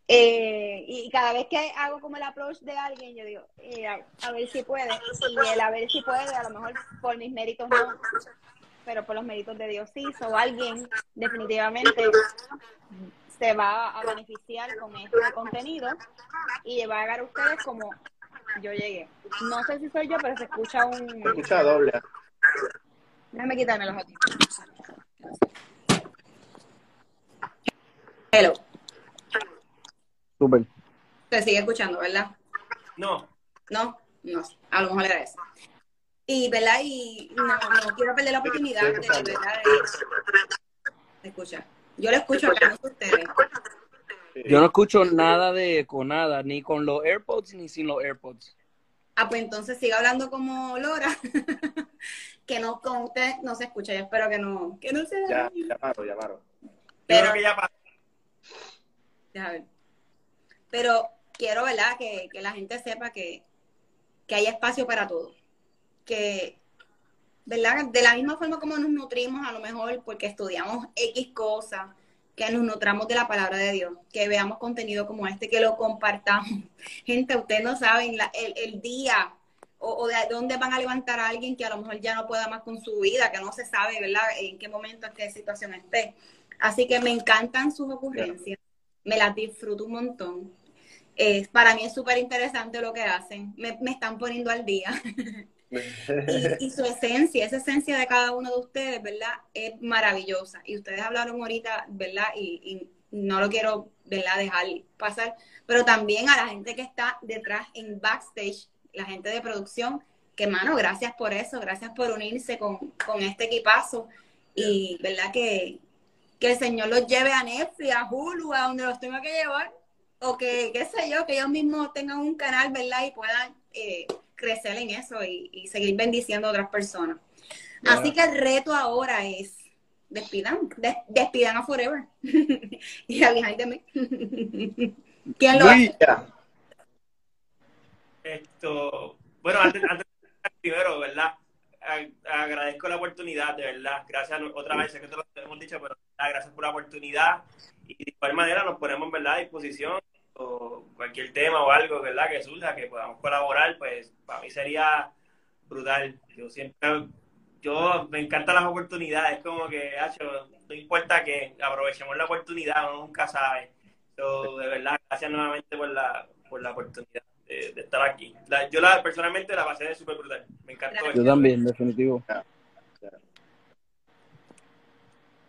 Eh, y cada vez que hago como el approach de alguien, yo digo, eh, a, ver si puede. Y el a ver si puede, a lo mejor por mis méritos no, pero por los méritos de Dios sí. O alguien definitivamente se va a beneficiar con este contenido y va a llegar a ustedes como yo llegué. No sé si soy yo, pero se escucha un. Se escucha doble. Déjame quitarme los otros. Hello. Súper. Se sigue escuchando, ¿verdad? No. No, no, a lo mejor era eso. Y, ¿verdad? Y no, no quiero perder la oportunidad de, verdad, de, escuchar. Yo lo escucho acá, no ustedes. Yo no escucho nada de con nada, ni con los AirPods ni sin los AirPods. Ah, pues entonces siga hablando como Lora, que no con usted no se escucha. Yo espero que no, que no se. Ya, ya paro, ya paro. Pero que ya paro. Déjame ver. Pero quiero, ¿verdad? Que, que la gente sepa que, que hay espacio para todo. Que, ¿verdad? De la misma forma como nos nutrimos, a lo mejor porque estudiamos X cosas, que nos nutramos de la palabra de Dios, que veamos contenido como este, que lo compartamos. Gente, ustedes no saben el, el, día o, o, de dónde van a levantar a alguien que a lo mejor ya no pueda más con su vida, que no se sabe, ¿verdad? En qué momento, en qué situación esté. Así que me encantan sus ocurrencias me las disfruto un montón. Para mí es súper interesante lo que hacen, me, están poniendo al día. y, su esencia, esa esencia de cada uno de ustedes, ¿verdad? Es maravillosa. Y ustedes hablaron ahorita, ¿verdad? Y, no lo quiero, ¿verdad? Dejar pasar. Pero también a la gente que está detrás en backstage, la gente de producción, que mano, gracias por eso, gracias por unirse con, con este equipazo. Y, ¿verdad? Que, que el Señor los lleve a Netflix, a Hulu, a donde los tenga que llevar, o que, qué sé yo, que ellos mismos tengan un canal, ¿verdad? Y puedan eh, crecer en eso y, seguir bendiciendo a otras personas. Así que el reto ahora es, despidan, despidan a Forever y a Behind Me. ¿Quién lo hace? Esto, bueno, antes, antes primero, ¿verdad? Agradezco la oportunidad, de verdad. Gracias otra vez, que te lo hemos dicho, pero gracias por la oportunidad. Y de igual manera nos ponemos ¿verdad? a disposición o cualquier tema o algo ¿verdad? que surja, que podamos colaborar, pues para mí sería brutal. Yo siempre, yo me encantan las oportunidades, como que, no importa que aprovechemos la oportunidad, uno nunca sabe. de verdad, gracias nuevamente por la, por la oportunidad de, estar aquí. yo la, personalmente la pasé súper brutal, me encantó. Yo también, definitivo.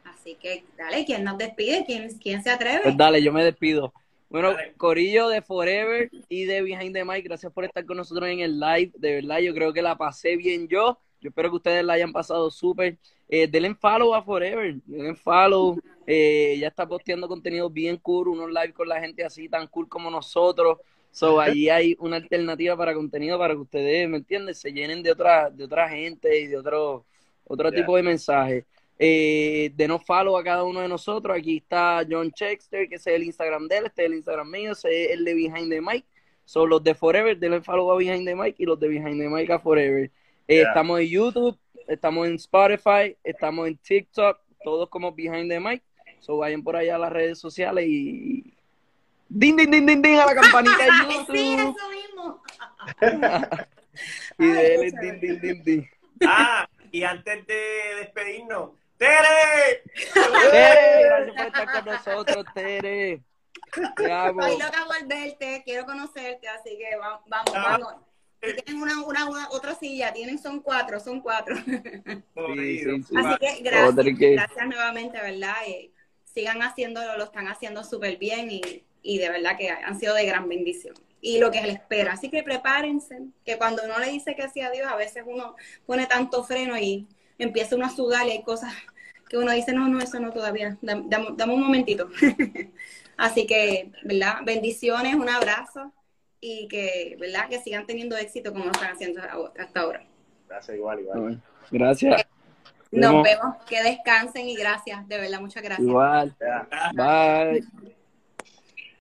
Así que dale, ¿quién nos despide? ¿Quién, quién se atreve? Pues dale, yo me despido. Bueno, Corillo de Forever y de Behind the Mic, gracias por estar con nosotros en el live. De verdad, yo creo que la pasé bien yo. Yo espero que ustedes la hayan pasado súper. Eh, denle follow a Forever, denle follow. Eh, ya está posteando contenido bien cool, unos live con la gente así tan cool como nosotros. So, ahí hay una alternativa para contenido para que ustedes, ¿me entienden? Se llenen de otra, de otra gente y de otro, otro tipo de mensajes. Eh, denos follow a cada uno de nosotros. Aquí está John Chexter, que es el Instagram de él, este es el Instagram mío, ese es el de Behind the Mic. Son los de Forever, denle follow a Behind the Mic y los de Behind the Mic a Forever. Eh, estamos en YouTube, estamos en Spotify, estamos en TikTok, todos como Behind the Mic. So vayan por allá a las redes sociales y din din din din din a la campanita de YouTube. sí, eso mismo. Y de él din, din, din, din. Ah, y antes de despedirnos, ¡Tere! Tere, gracias por estar con nosotros, Tere. Te amo. Estoy loca por verte, quiero conocerte, así que vamos, vamos, vamos. Y tienen una, una, una- otra silla, tienen, son cuatro, son cuatro. Sí, sí, sí. Así que Vamos gracias, gracias nuevamente, ¿verdad? Eh, sigan haciéndolo, lo están haciendo súper bien y, y de verdad que han sido de gran bendición. Y lo que les espera. Así que prepárense, que cuando uno le dice que sí a Dios, a veces uno pone tanto freno y empieza uno a sudar y hay cosas que uno dice, no, no, eso no todavía, dame, dame- un momentito. Así que, ¿verdad? Bendiciones, un abrazo y que, ¿verdad? Que sigan teniendo éxito como lo están haciendo hasta ahora. Gracias, igual, igual. Gracias. Nos Vemos. vemos, que descansen y gracias, de verdad, muchas gracias. Igual. Bye.